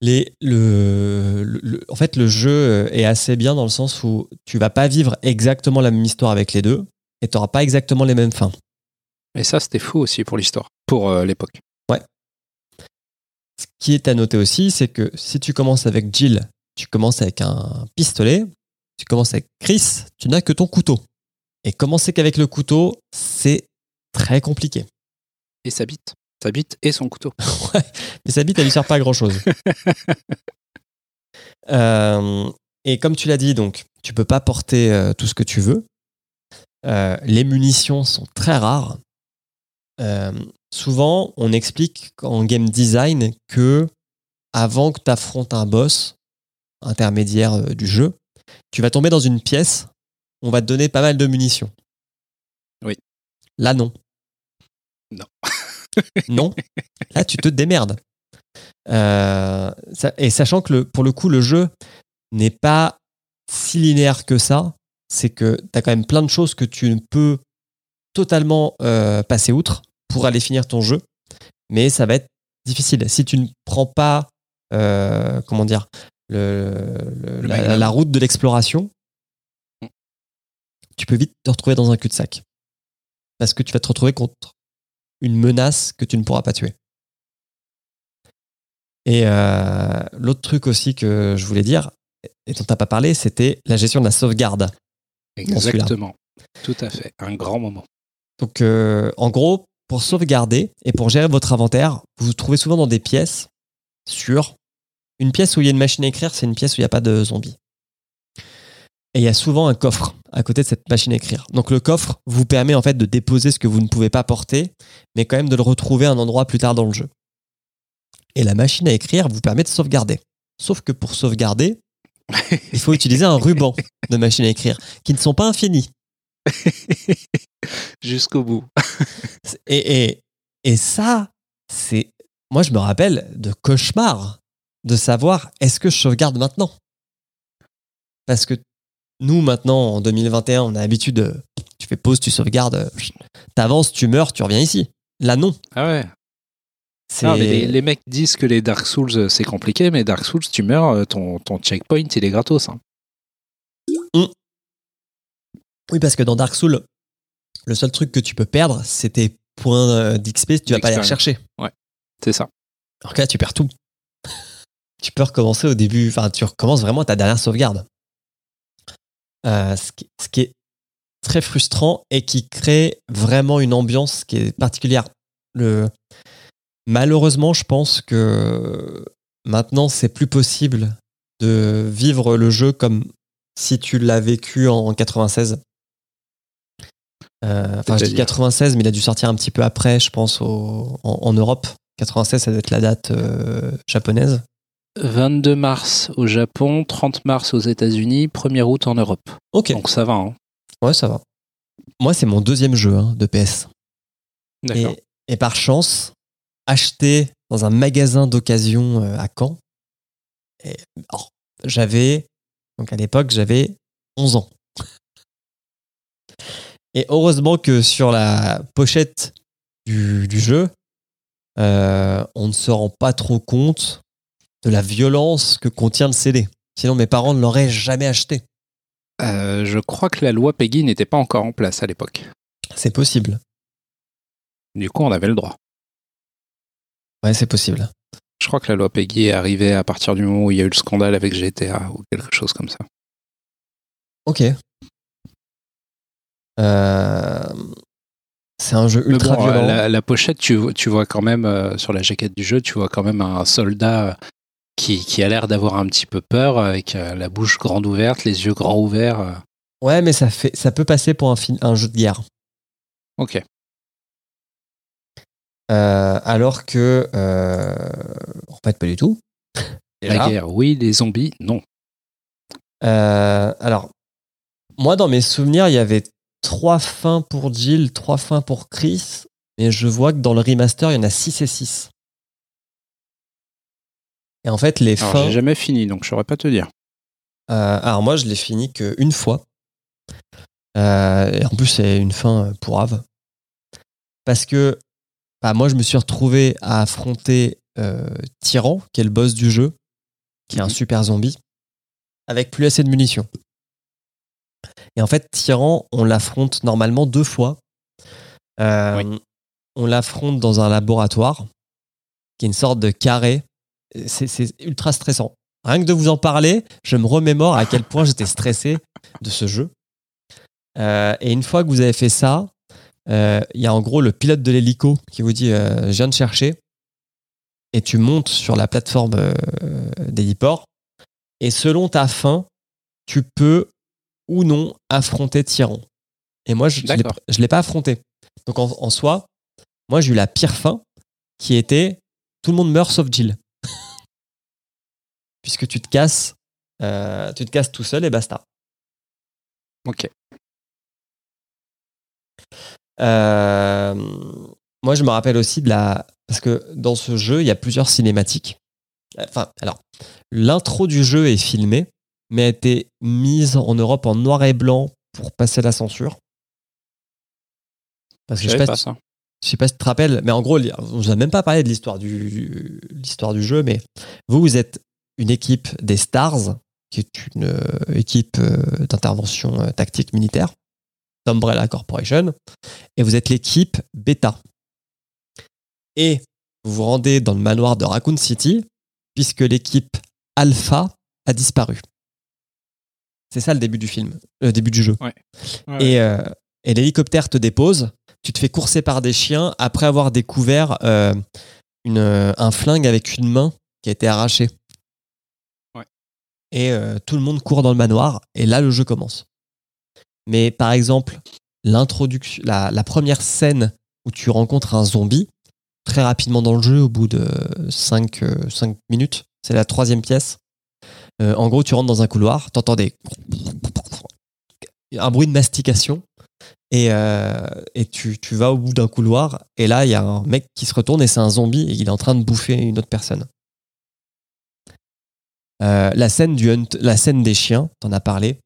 Les, le, le- le- en fait, le jeu euh, est assez bien dans le sens où tu vas pas vivre exactement la même histoire avec les deux et tu n'auras pas exactement les mêmes fins. Et ça, c'était fou aussi pour l'histoire, pour euh, l'époque. Ce qui est à noter aussi, c'est que si tu commences avec Jill, tu commences avec un pistolet. Tu commences avec Chris, tu n'as que ton couteau. Et commencer qu'avec le couteau, c'est très compliqué. Et sa bite. Sa bite et son couteau. Ouais, mais sa bite, elle lui sert pas à grand chose. et comme tu l'as dit, donc, tu peux pas porter euh, tout ce que tu veux. Euh, les munitions sont très rares. Euh, souvent, on explique en game design que avant que tu affrontes un boss intermédiaire euh, du jeu, tu vas tomber dans une pièce, on va te donner pas mal de munitions. Oui. Là, non. Non. non. Là, tu te démerdes. Euh, ça- et sachant que le, pour le coup, le jeu n'est pas si linéaire que ça, c'est que tu as quand même plein de choses que tu ne peux totalement euh, passer outre pour aller finir ton jeu, mais ça va être difficile. Si tu ne prends pas, euh, comment dire, le, le- Le la, route de l'exploration, tu peux vite te retrouver dans un cul-de-sac. Parce que tu vas te retrouver contre une menace que tu ne pourras pas tuer. Et euh, l'autre truc aussi que je voulais dire, et dont tu n'as pas parlé, c'était la gestion de la sauvegarde. Exactement. Tout à fait. Un grand moment. Donc, euh, en gros, pour sauvegarder et pour gérer votre inventaire, vous vous trouvez souvent dans des pièces sur une pièce où il y a une machine à écrire, c'est une pièce où il n'y a pas de zombies. Et il y a souvent un coffre à côté de cette machine à écrire. Donc le coffre vous permet en fait de déposer ce que vous ne pouvez pas porter, mais quand même de le retrouver à un endroit plus tard dans le jeu. Et la machine à écrire vous permet de sauvegarder. Sauf que pour sauvegarder, il faut utiliser un ruban de machine à écrire, qui ne sont pas infinis. Jusqu'au bout. Et, et, et ça, c'est. Moi, je me rappelle de cauchemar de savoir est-ce que je sauvegarde maintenant? Parce que nous, maintenant, en 2021, on a l'habitude de. Tu fais pause, tu sauvegardes, t'avances, tu meurs, tu reviens ici. Là, non. Ah ouais. C'est- Non, mais les, les mecs disent que les Dark Souls, euh, c'est compliqué, mais Dark Souls, tu meurs, euh, ton, ton checkpoint, il est gratos. hein. Oui, parce que dans Dark Souls, le seul truc que tu peux perdre, c'est tes points euh, d'XP, tu vas pas les rechercher. Ouais, c'est ça. Alors que là, tu perds tout. tu peux recommencer au début, enfin, tu recommences vraiment ta dernière sauvegarde. Euh, ce, qui, ce qui est très frustrant et qui crée vraiment une ambiance qui est particulière. Le... Malheureusement, je pense que maintenant, c'est plus possible de vivre le jeu comme si tu l'as vécu en 96. Euh, Enfin, je dis C'est-à-dire 96, mais il a dû sortir un petit peu après, je pense, au- en, en Europe. 96, ça doit être la date euh, japonaise. 22 mars au Japon, 30 mars aux États-Unis, 1er août en Europe. Ok. Donc ça va. Hein. Ouais, ça va. Moi, c'est mon deuxième jeu hein, de PS. D'accord. Et, et par chance, acheté dans un magasin d'occasion euh, à Caen. Oh, j'avais, donc à l'époque, j'avais 11 ans. Et heureusement que sur la pochette du, du jeu, euh, on ne se rend pas trop compte de la violence que contient le CD. Sinon, mes parents ne l'auraient jamais acheté. Euh, je crois que la loi Peggy n'était pas encore en place à l'époque. C'est possible. Du coup, on avait le droit. Ouais, c'est possible. Je crois que la loi Peggy est arrivée à partir du moment où il y a eu le scandale avec GTA ou quelque chose comme ça. Ok. Euh, C'est un jeu ultra bon, violent. la, la pochette, tu, vois- tu vois quand même, euh, sur la jaquette du jeu, tu vois quand même un soldat qui, qui a l'air d'avoir un petit peu peur, avec euh, la bouche grande ouverte, les yeux grands ouverts. euh. Ouais, mais ça, fait, ça peut passer pour un, film, un jeu de guerre. Ok. Euh, alors que. euh, en fait, pas du tout. La guerre, oui, les zombies, non. Euh, alors, moi, dans mes souvenirs, il y avait trois fins pour Jill, trois fins pour Chris. Mais je vois que dans le remaster, il y en a 6 et 6. Et en fait, les Alors, fins. j'ai jamais fini, donc je saurais pas te dire. Euh, alors moi, je l'ai fini qu'une fois. Euh, et en plus, c'est une fin euh, pour Ave. Parce que bah, moi, je me suis retrouvé à affronter euh, Tyran, qui est le boss du jeu, qui est un super zombie, avec plus assez de munitions. Et en fait, Tyran, on l'affronte normalement deux fois. On l'affronte dans un laboratoire, qui est une sorte de carré. C'est c'est ultra stressant. Rien que de vous en parler, je me remémore à quel point j'étais stressé de ce jeu. Euh, et une fois que vous avez fait ça, euh, il y a en gros le pilote de l'hélico qui vous dit euh, Je viens de chercher. Et tu montes sur la plateforme d'héliport. Et selon ta fin, tu peux ou non affronter Tyran. Et moi, je ne l'ai pas affronté. Donc en, en soi, moi, j'ai eu la pire fin qui était tout le monde meurt sauf Jill. Puisque tu te casses, euh, tu te casses tout seul et basta. Ok. Euh, moi, je me rappelle aussi de la. Parce que dans ce jeu, il y a plusieurs cinématiques. Enfin, alors, l'intro du jeu est filmée, mais a été mise en Europe en noir et blanc pour passer la censure. Parce que Je sais pas, ça. je sais pas si tu te rappelles, mais en gros, on vous a même pas parlé de l'histoire du, l'histoire du jeu, mais vous, vous êtes une équipe des Stars, qui est une euh, équipe euh, d'intervention euh, tactique militaire d'Umbrella Corporation, et vous êtes l'équipe Beta. Et vous vous rendez dans le manoir de Raccoon City, puisque l'équipe Alpha a disparu. C'est ça le début du film, le début du jeu. Ouais. Ouais, Et, euh, et l'hélicoptère te dépose, tu te fais courser par des chiens après avoir découvert euh, une, un flingue avec une main qui a été arrachée. Et euh, tout le monde court dans le manoir, et là le jeu commence. Mais par exemple, la, première scène où tu rencontres un zombie, très rapidement dans le jeu, au bout de 5, minutes, c'est la troisième pièce. Euh, en gros, tu rentres dans un couloir, t'entends des... un bruit de mastication, et, euh, et tu, tu vas au bout d'un couloir, et là, il y a un mec qui se retourne, et c'est un zombie, et il est en train de bouffer une autre personne. Euh, la, scène du hunt- la scène des chiens, t'en as parlé,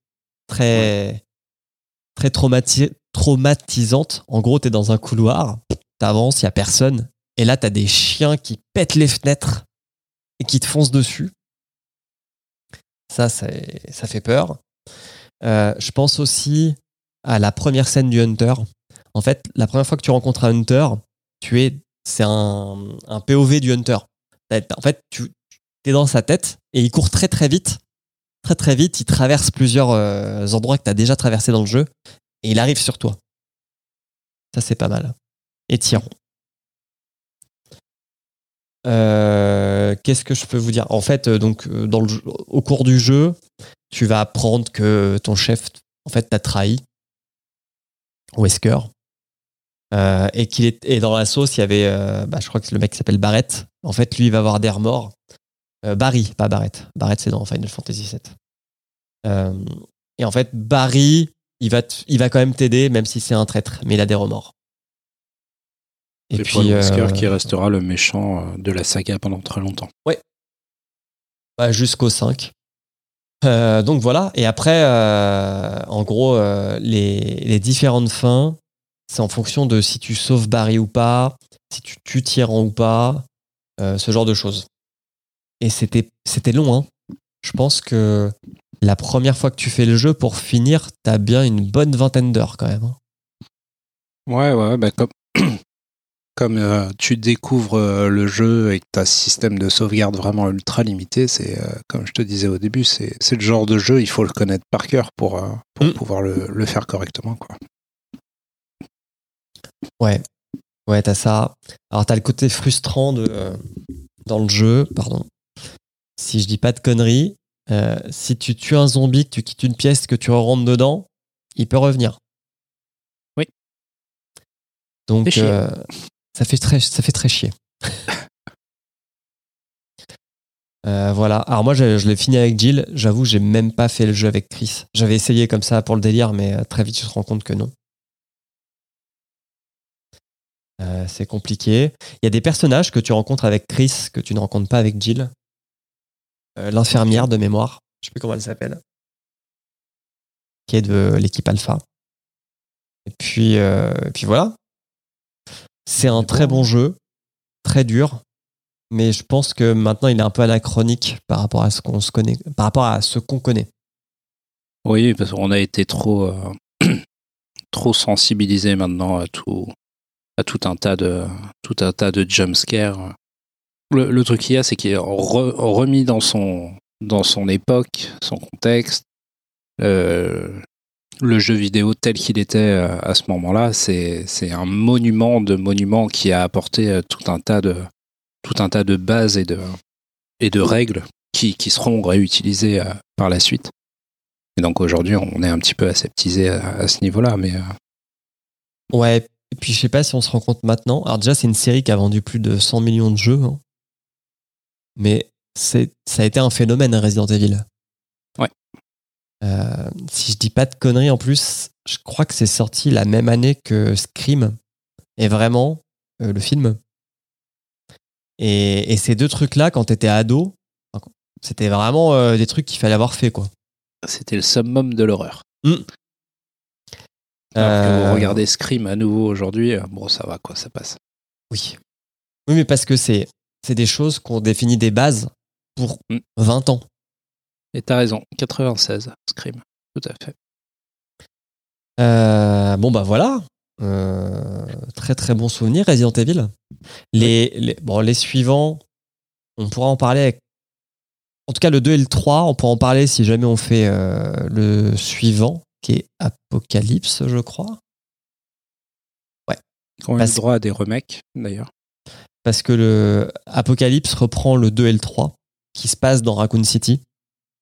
très, très traumati- traumatisante. En gros, t'es dans un couloir, t'avances, y a personne, et là, t'as des chiens qui pètent les fenêtres et qui te foncent dessus. Ça, ça fait peur. Euh, je pense aussi à la première scène du Hunter. En fait, la première fois que tu rencontres un Hunter, tu es, c'est un, un POV du Hunter. En fait, tu es dans sa tête et il court très très vite. Très très vite, il traverse plusieurs euh, endroits que tu as déjà traversés dans le jeu et il arrive sur toi. Ça, c'est pas mal. Et Tyran. Euh, Qu'est-ce que je peux vous dire? En fait, euh, donc, au cours du jeu, tu vas apprendre que ton chef, en fait, t'a trahi. Wesker. Et qu'il est dans la sauce, il y avait, bah, je crois que le mec s'appelle Barrett. En fait, lui, il va avoir des remords. Euh, Barry, pas Barrett. Barrett, c'est dans Final Fantasy VII. Euh, et en fait, Barry, il va, il va quand même t'aider, même si c'est un traître, mais il a des remords. Et puis, Wesker euh, qui restera le méchant de la saga pendant très longtemps. bah, jusqu'au 5. Euh, donc voilà, et après, euh, en gros, euh, les, les différentes fins, c'est en fonction de si tu sauves Barry ou pas, si tu tues Tyran ou pas, euh, ce genre de choses. Et c'était c'était long, hein. Je pense que la première fois que tu fais le jeu, pour finir, t'as bien une bonne vingtaine d'heures quand même. hein. Ouais, ouais, bah comme, comme euh, tu découvres euh, le jeu et que tu as système de sauvegarde vraiment ultra limité, c'est euh, comme je te disais au début, c'est le genre de jeu, il faut le connaître par cœur pour, pour Mm. pouvoir le, le faire correctement. Quoi. Ouais. Ouais, t'as ça. Alors, t'as le côté frustrant de, dans le jeu, pardon. Si je dis pas de conneries, euh, si tu tues un zombie, que tu quittes une pièce, que tu rentres dedans, il peut revenir. Oui. Donc, Fait euh, ça, fait très, ça fait très chier. Euh, voilà. Alors, moi, je, je l'ai fini avec Jill. J'avoue, j'ai même pas fait le jeu avec Chris. J'avais essayé comme ça pour le délire, mais très vite, tu te rends compte que non. C'est compliqué. Il y a des personnages que tu rencontres avec Chris que tu ne rencontres pas avec Jill. Euh, L'infirmière de mémoire, je sais plus comment elle s'appelle, qui est de l'équipe Alpha. Et puis, euh, puis voilà. C'est un très bon jeu, très dur, mais je pense que maintenant il est un peu anachronique par rapport à ce qu'on se connaît. Oui, parce qu'on a été trop, euh, trop sensibilisé maintenant à tout, à tout un tas de, tout un tas de jumpscares. Le, truc qu'il y a, c'est qu'il est re- remis dans son, dans son époque, son contexte. Euh, le jeu vidéo tel qu'il était euh, à ce moment-là, c'est, c'est un monument de monuments qui a apporté euh, tout un tas de, tout un tas de bases et de, et de règles qui, qui seront réutilisées par la suite. Et donc aujourd'hui, on est un petit peu aseptisé à, ce niveau-là, mais Ouais, et puis je sais pas si on se rend compte maintenant. Alors déjà, c'est une série qui a vendu plus de 100 millions de jeux. hein. Mais c'est, ça a été un phénomène, Resident Evil. Ouais. Euh, si je dis pas de conneries en plus, je crois que c'est sorti la même année que Scream. Et vraiment, euh, le film. Et, et ces deux trucs-là, quand t'étais ado, c'était vraiment euh, des trucs qu'il fallait avoir fait, quoi. c'était le summum de l'horreur. Mm. Alors que vous regardez Scream à nouveau aujourd'hui, bon, ça va quoi, ça passe. Oui. Oui, mais parce que c'est, c'est des choses qu'on définit des bases pour Mm. 20 ans. Et t'as raison, 96, Scream, tout à fait. Euh, bon, bah voilà. Euh, très très bon souvenir, Resident Evil. Les, les- bon, les suivants, on pourra en parler avec. En tout cas, le 2 et le 3, on pourra en parler si jamais on fait euh, le suivant, qui est Apocalypse, je crois. On a eu Parce- le droit à des remakes, d'ailleurs. Parce que le Apocalypse reprend le 2 et le 3, qui se passe dans Raccoon City,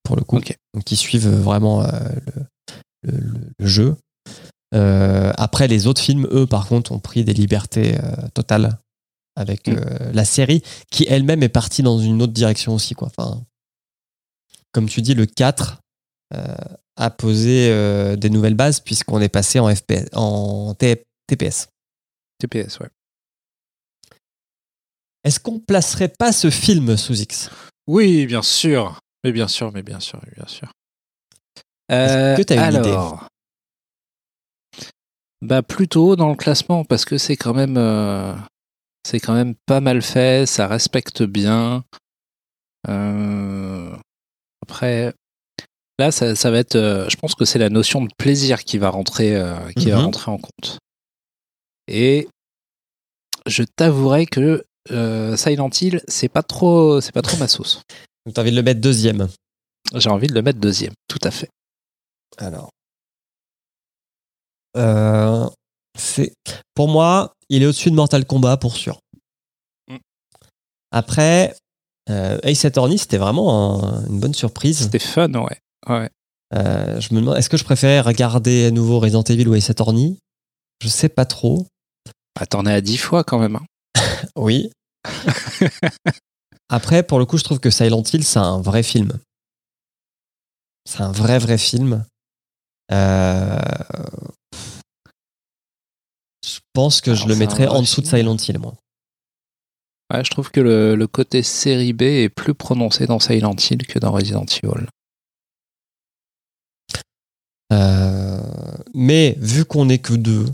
pour le coup. Donc, qui suivent vraiment euh, le, le- le- le jeu. Euh, après, les autres films, eux, par contre, ont pris des libertés euh, totales avec Mm. euh, la série, qui elle-même est partie dans une autre direction aussi. Quoi. Enfin, comme tu dis, le 4 euh, a posé euh, des nouvelles bases, puisqu'on est passé en, FPS, en T- TPS. TPS, ouais. Est-ce qu'on placerait pas ce film sous X? Oui, bien sûr. Mais bien sûr, mais bien sûr, bien sûr. Est-ce Euh, que t'as une idée? bah plutôt dans le classement parce que c'est quand même euh, c'est quand même pas mal fait, ça respecte bien. Euh, après, là, ça, ça va être, euh, je pense que c'est la notion de plaisir qui va rentrer, qui va Mhm. rentrer en compte. Et je t'avouerai que euh, Silent Hill, c'est pas trop, c'est pas trop ma sauce. Donc, t'as envie de le mettre deuxième. J'ai envie de le mettre deuxième, tout à fait. Alors. Euh, c'est pour moi, il est au-dessus de Mortal Kombat pour sûr. Mm. Après, euh, Ace Attorney, c'était vraiment un- une bonne surprise. C'était fun, ouais. ouais. Euh, je me demande, est-ce que je préférais regarder à nouveau Resident Evil ou Ace Attorney? Je sais pas trop. Ah, T'en es à dix fois quand même. hein. Oui. Après, pour le coup, je trouve que Silent Hill, c'est un vrai film. C'est un vrai, vrai film. Euh, Je pense que je le mettrais en dessous de. Silent Hill, moi. Ouais, je trouve que le, le côté série B est plus prononcé dans Silent Hill que dans Resident Evil. Euh, Mais vu qu'on n'est que deux,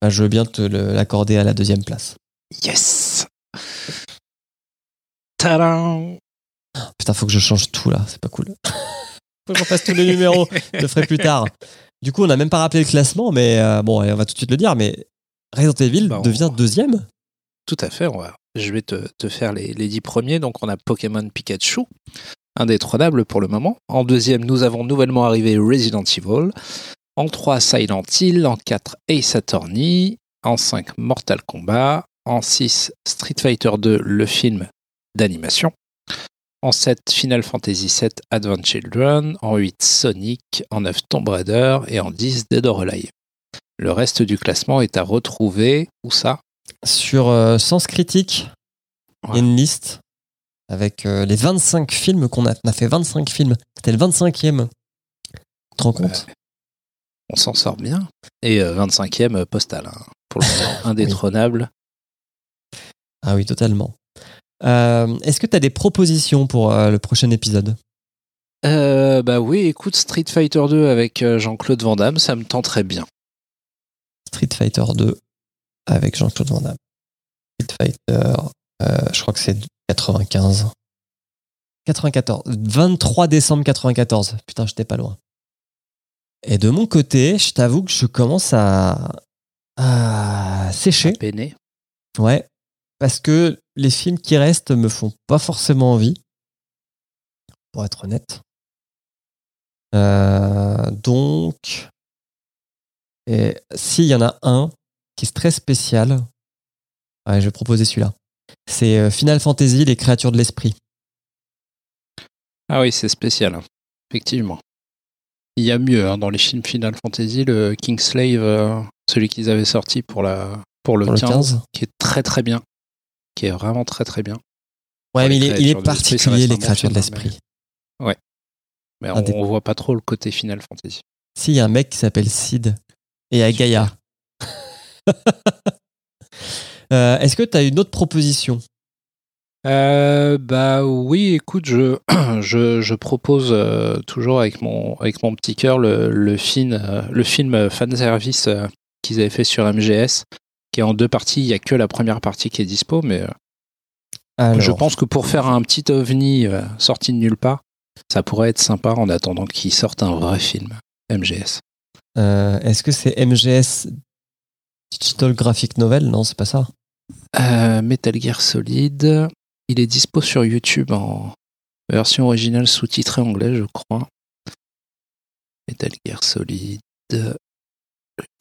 bah, je veux bien te l'accorder à la deuxième place. Yes Tadam Putain, faut que je change tout là, c'est pas cool. faut que je refasse tous les numéros, je le ferai plus tard. Du coup, on n'a même pas rappelé le classement, mais euh, bon, on va tout de suite le dire, mais Resident Evil Bah, on- devient deuxième Tout à fait, on va, je vais te, te faire les, les dix premiers. Donc on a Pokémon Pikachu, indétrônable pour le moment. En deuxième, nous avons nouvellement arrivé Resident Evil. En 3, Silent Hill. En 4, Ace Attorney. En 5, Mortal Kombat. En 6, Street Fighter 2, le film d'animation. En 7, Final Fantasy VII Advent Children. En 8, Sonic. En 9, Tomb Raider. Et en 10, Dead or Alive. Le reste du classement est à retrouver. Où ça? Sur euh, Sens Critique, il y a une liste avec euh, les 25 films qu'on a. On a fait 25 films. C'était le 25e. Tu te rends compte? On s'en sort bien. Et euh, 25e postal. hein. Pour le moment, indétrônable. Ah oui, totalement. Euh, Est-ce que tu as des propositions pour euh, le prochain épisode? Euh, bah oui, écoute, Street Fighter 2 avec euh, Jean-Claude Van Damme, ça me tenterait bien. Street Fighter 2 avec Jean-Claude Van Damme. Street Fighter, euh, je crois que c'est 95. 94. 23 décembre 94. Putain, j'étais pas loin. Et de mon côté, je t'avoue que je commence à, à sécher. Peiné. Ouais. Parce que les films qui restent me font pas forcément envie. Pour être honnête. Euh, donc, et s'il y en a un qui est très spécial, ouais, je vais proposer celui-là. C'est euh, Final Fantasy, les créatures de l'esprit. Ah oui, c'est spécial, hein. effectivement. Il y a mieux hein, dans les films Final Fantasy, le Kingslave, euh, celui qu'ils avaient sorti pour, la, pour, le, Pour le 15, 15. qui est très très bien. Qui est vraiment très très bien. Ouais, mais il est, il est l'esprit, particulier, les créatures de film, hein, l'esprit. Mais on, des- on voit pas trop le côté Final Fantasy. Si, il y a un mec qui s'appelle Sid et Agaya. Euh, Est-ce que tu as une autre proposition? Euh, bah oui, écoute, je, je, je propose euh, toujours avec mon, avec mon petit cœur le, le film, euh, le film fanservice euh, qu'ils avaient fait sur MGS, qui est en deux parties. Il n'y a que la première partie qui est dispo, mais Alors, je pense que pour faire un petit ovni sorti de nulle part, ça pourrait être sympa en attendant qu'ils sortent un vrai film MGS. Est-ce que c'est MGS Digital Graphic Novel? Non, c'est pas ça. Metal Gear Solid, il est dispo sur YouTube en version originale sous-titrée anglais, je crois. Metal Gear Solid, le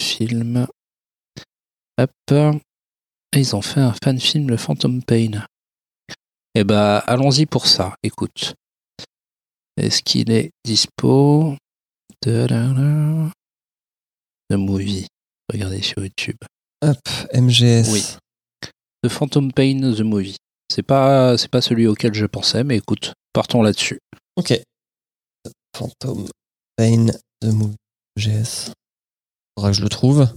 film. Hop. Et ils ont fait un fan film, le Phantom Pain. Eh bah, allons-y pour ça, écoute. Est-ce qu'il est dispo? The Movie. Regardez sur YouTube. Hop, MGS. Oui. The Phantom Pain The Movie. C'est pas, pas celui auquel je pensais, mais écoute, partons là-dessus. Ok. Phantom Pain de Movie MGS. Faudra que je le trouve.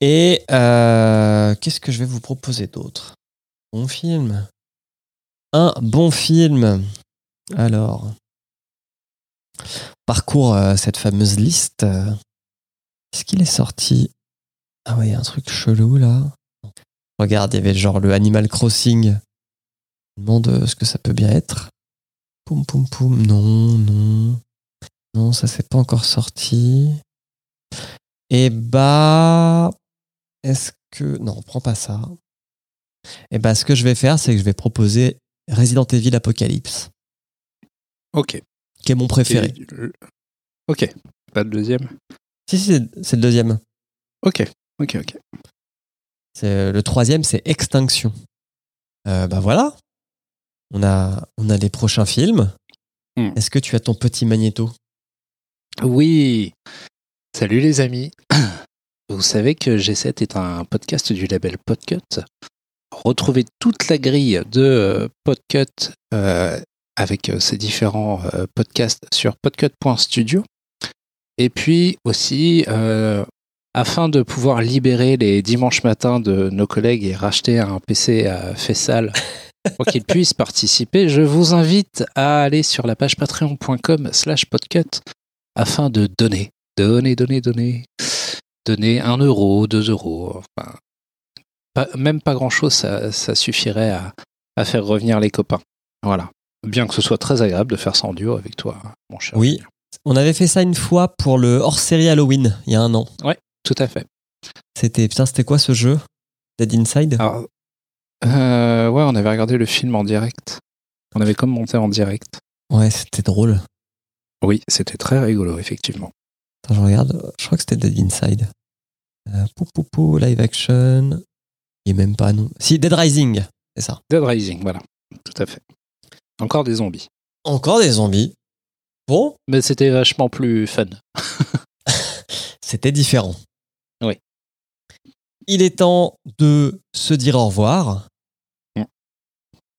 Et euh, qu'est-ce que je vais vous proposer d'autre? Bon film. Un bon film. Alors, parcours euh, cette fameuse liste. Est-ce qu'il est sorti? Ah ouais, il y a un truc chelou là. Regarde, il y avait genre le Animal Crossing. Demande euh, ce que ça peut bien être. Poum poum poum. Non, non. Non, ça c'est pas encore sorti. Et bah. Est-ce que. Non, prends pas ça. Et bah, ce que je vais faire, c'est que je vais proposer Resident Evil Apocalypse, Ok. qui est mon préféré. Et Ok. Pas le deuxième? Si, si, c'est- le deuxième. Ok. Ok, ok. Le troisième, c'est Extinction. Euh, bah voilà. On a, on a les prochains films. Hmm. Est-ce que tu as ton petit magnéto? Oui. Salut les amis. Vous savez que G7 est un podcast du label Podcut. Retrouvez toute la grille de euh, Podcut euh, avec euh, ces différents euh, podcasts sur podcut.studio. Et puis aussi, euh, afin de pouvoir libérer les dimanches matins de nos collègues et racheter un PC à Fessal pour qu'ils puissent participer, je vous invite à aller sur la page patreon.com slash podcut afin de donner, donner, donner, donner, donner 1 euro, 2 euros, enfin, pas- même pas grand chose, ça, ça suffirait à, à faire revenir les copains. Voilà. Bien que ce soit très agréable de faire ça en duo avec toi, mon cher. Oui. On avait fait ça une fois pour le hors-série Halloween, il y a un an. Tout à fait. C'était, putain, c'était quoi ce jeu? Dead Inside? Alors, euh, ouais, on avait regardé le film en direct. On avait comme monté en direct. Ouais, c'était drôle. Oui, c'était très rigolo, effectivement. Attends, je regarde. Je crois que c'était Dead Inside. Euh, pou, pou, pou, live action. Il est même pas, non. Si, Dead Rising. C'est ça. Dead Rising, voilà. Tout à fait. Encore des zombies. Encore des zombies. Bon, Mais c'était vachement plus fun. c'était différent. Oui. Il est temps de se dire au revoir.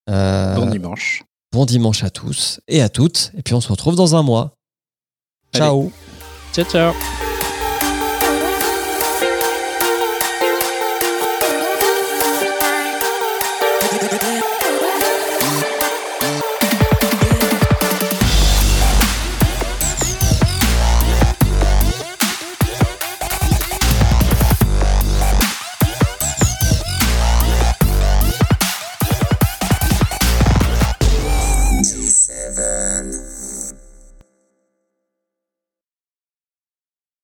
Euh, Bon dimanche. bon dimanche à tous et à toutes. Et puis on se retrouve dans un mois. Allez. Ciao Ciao, ciao.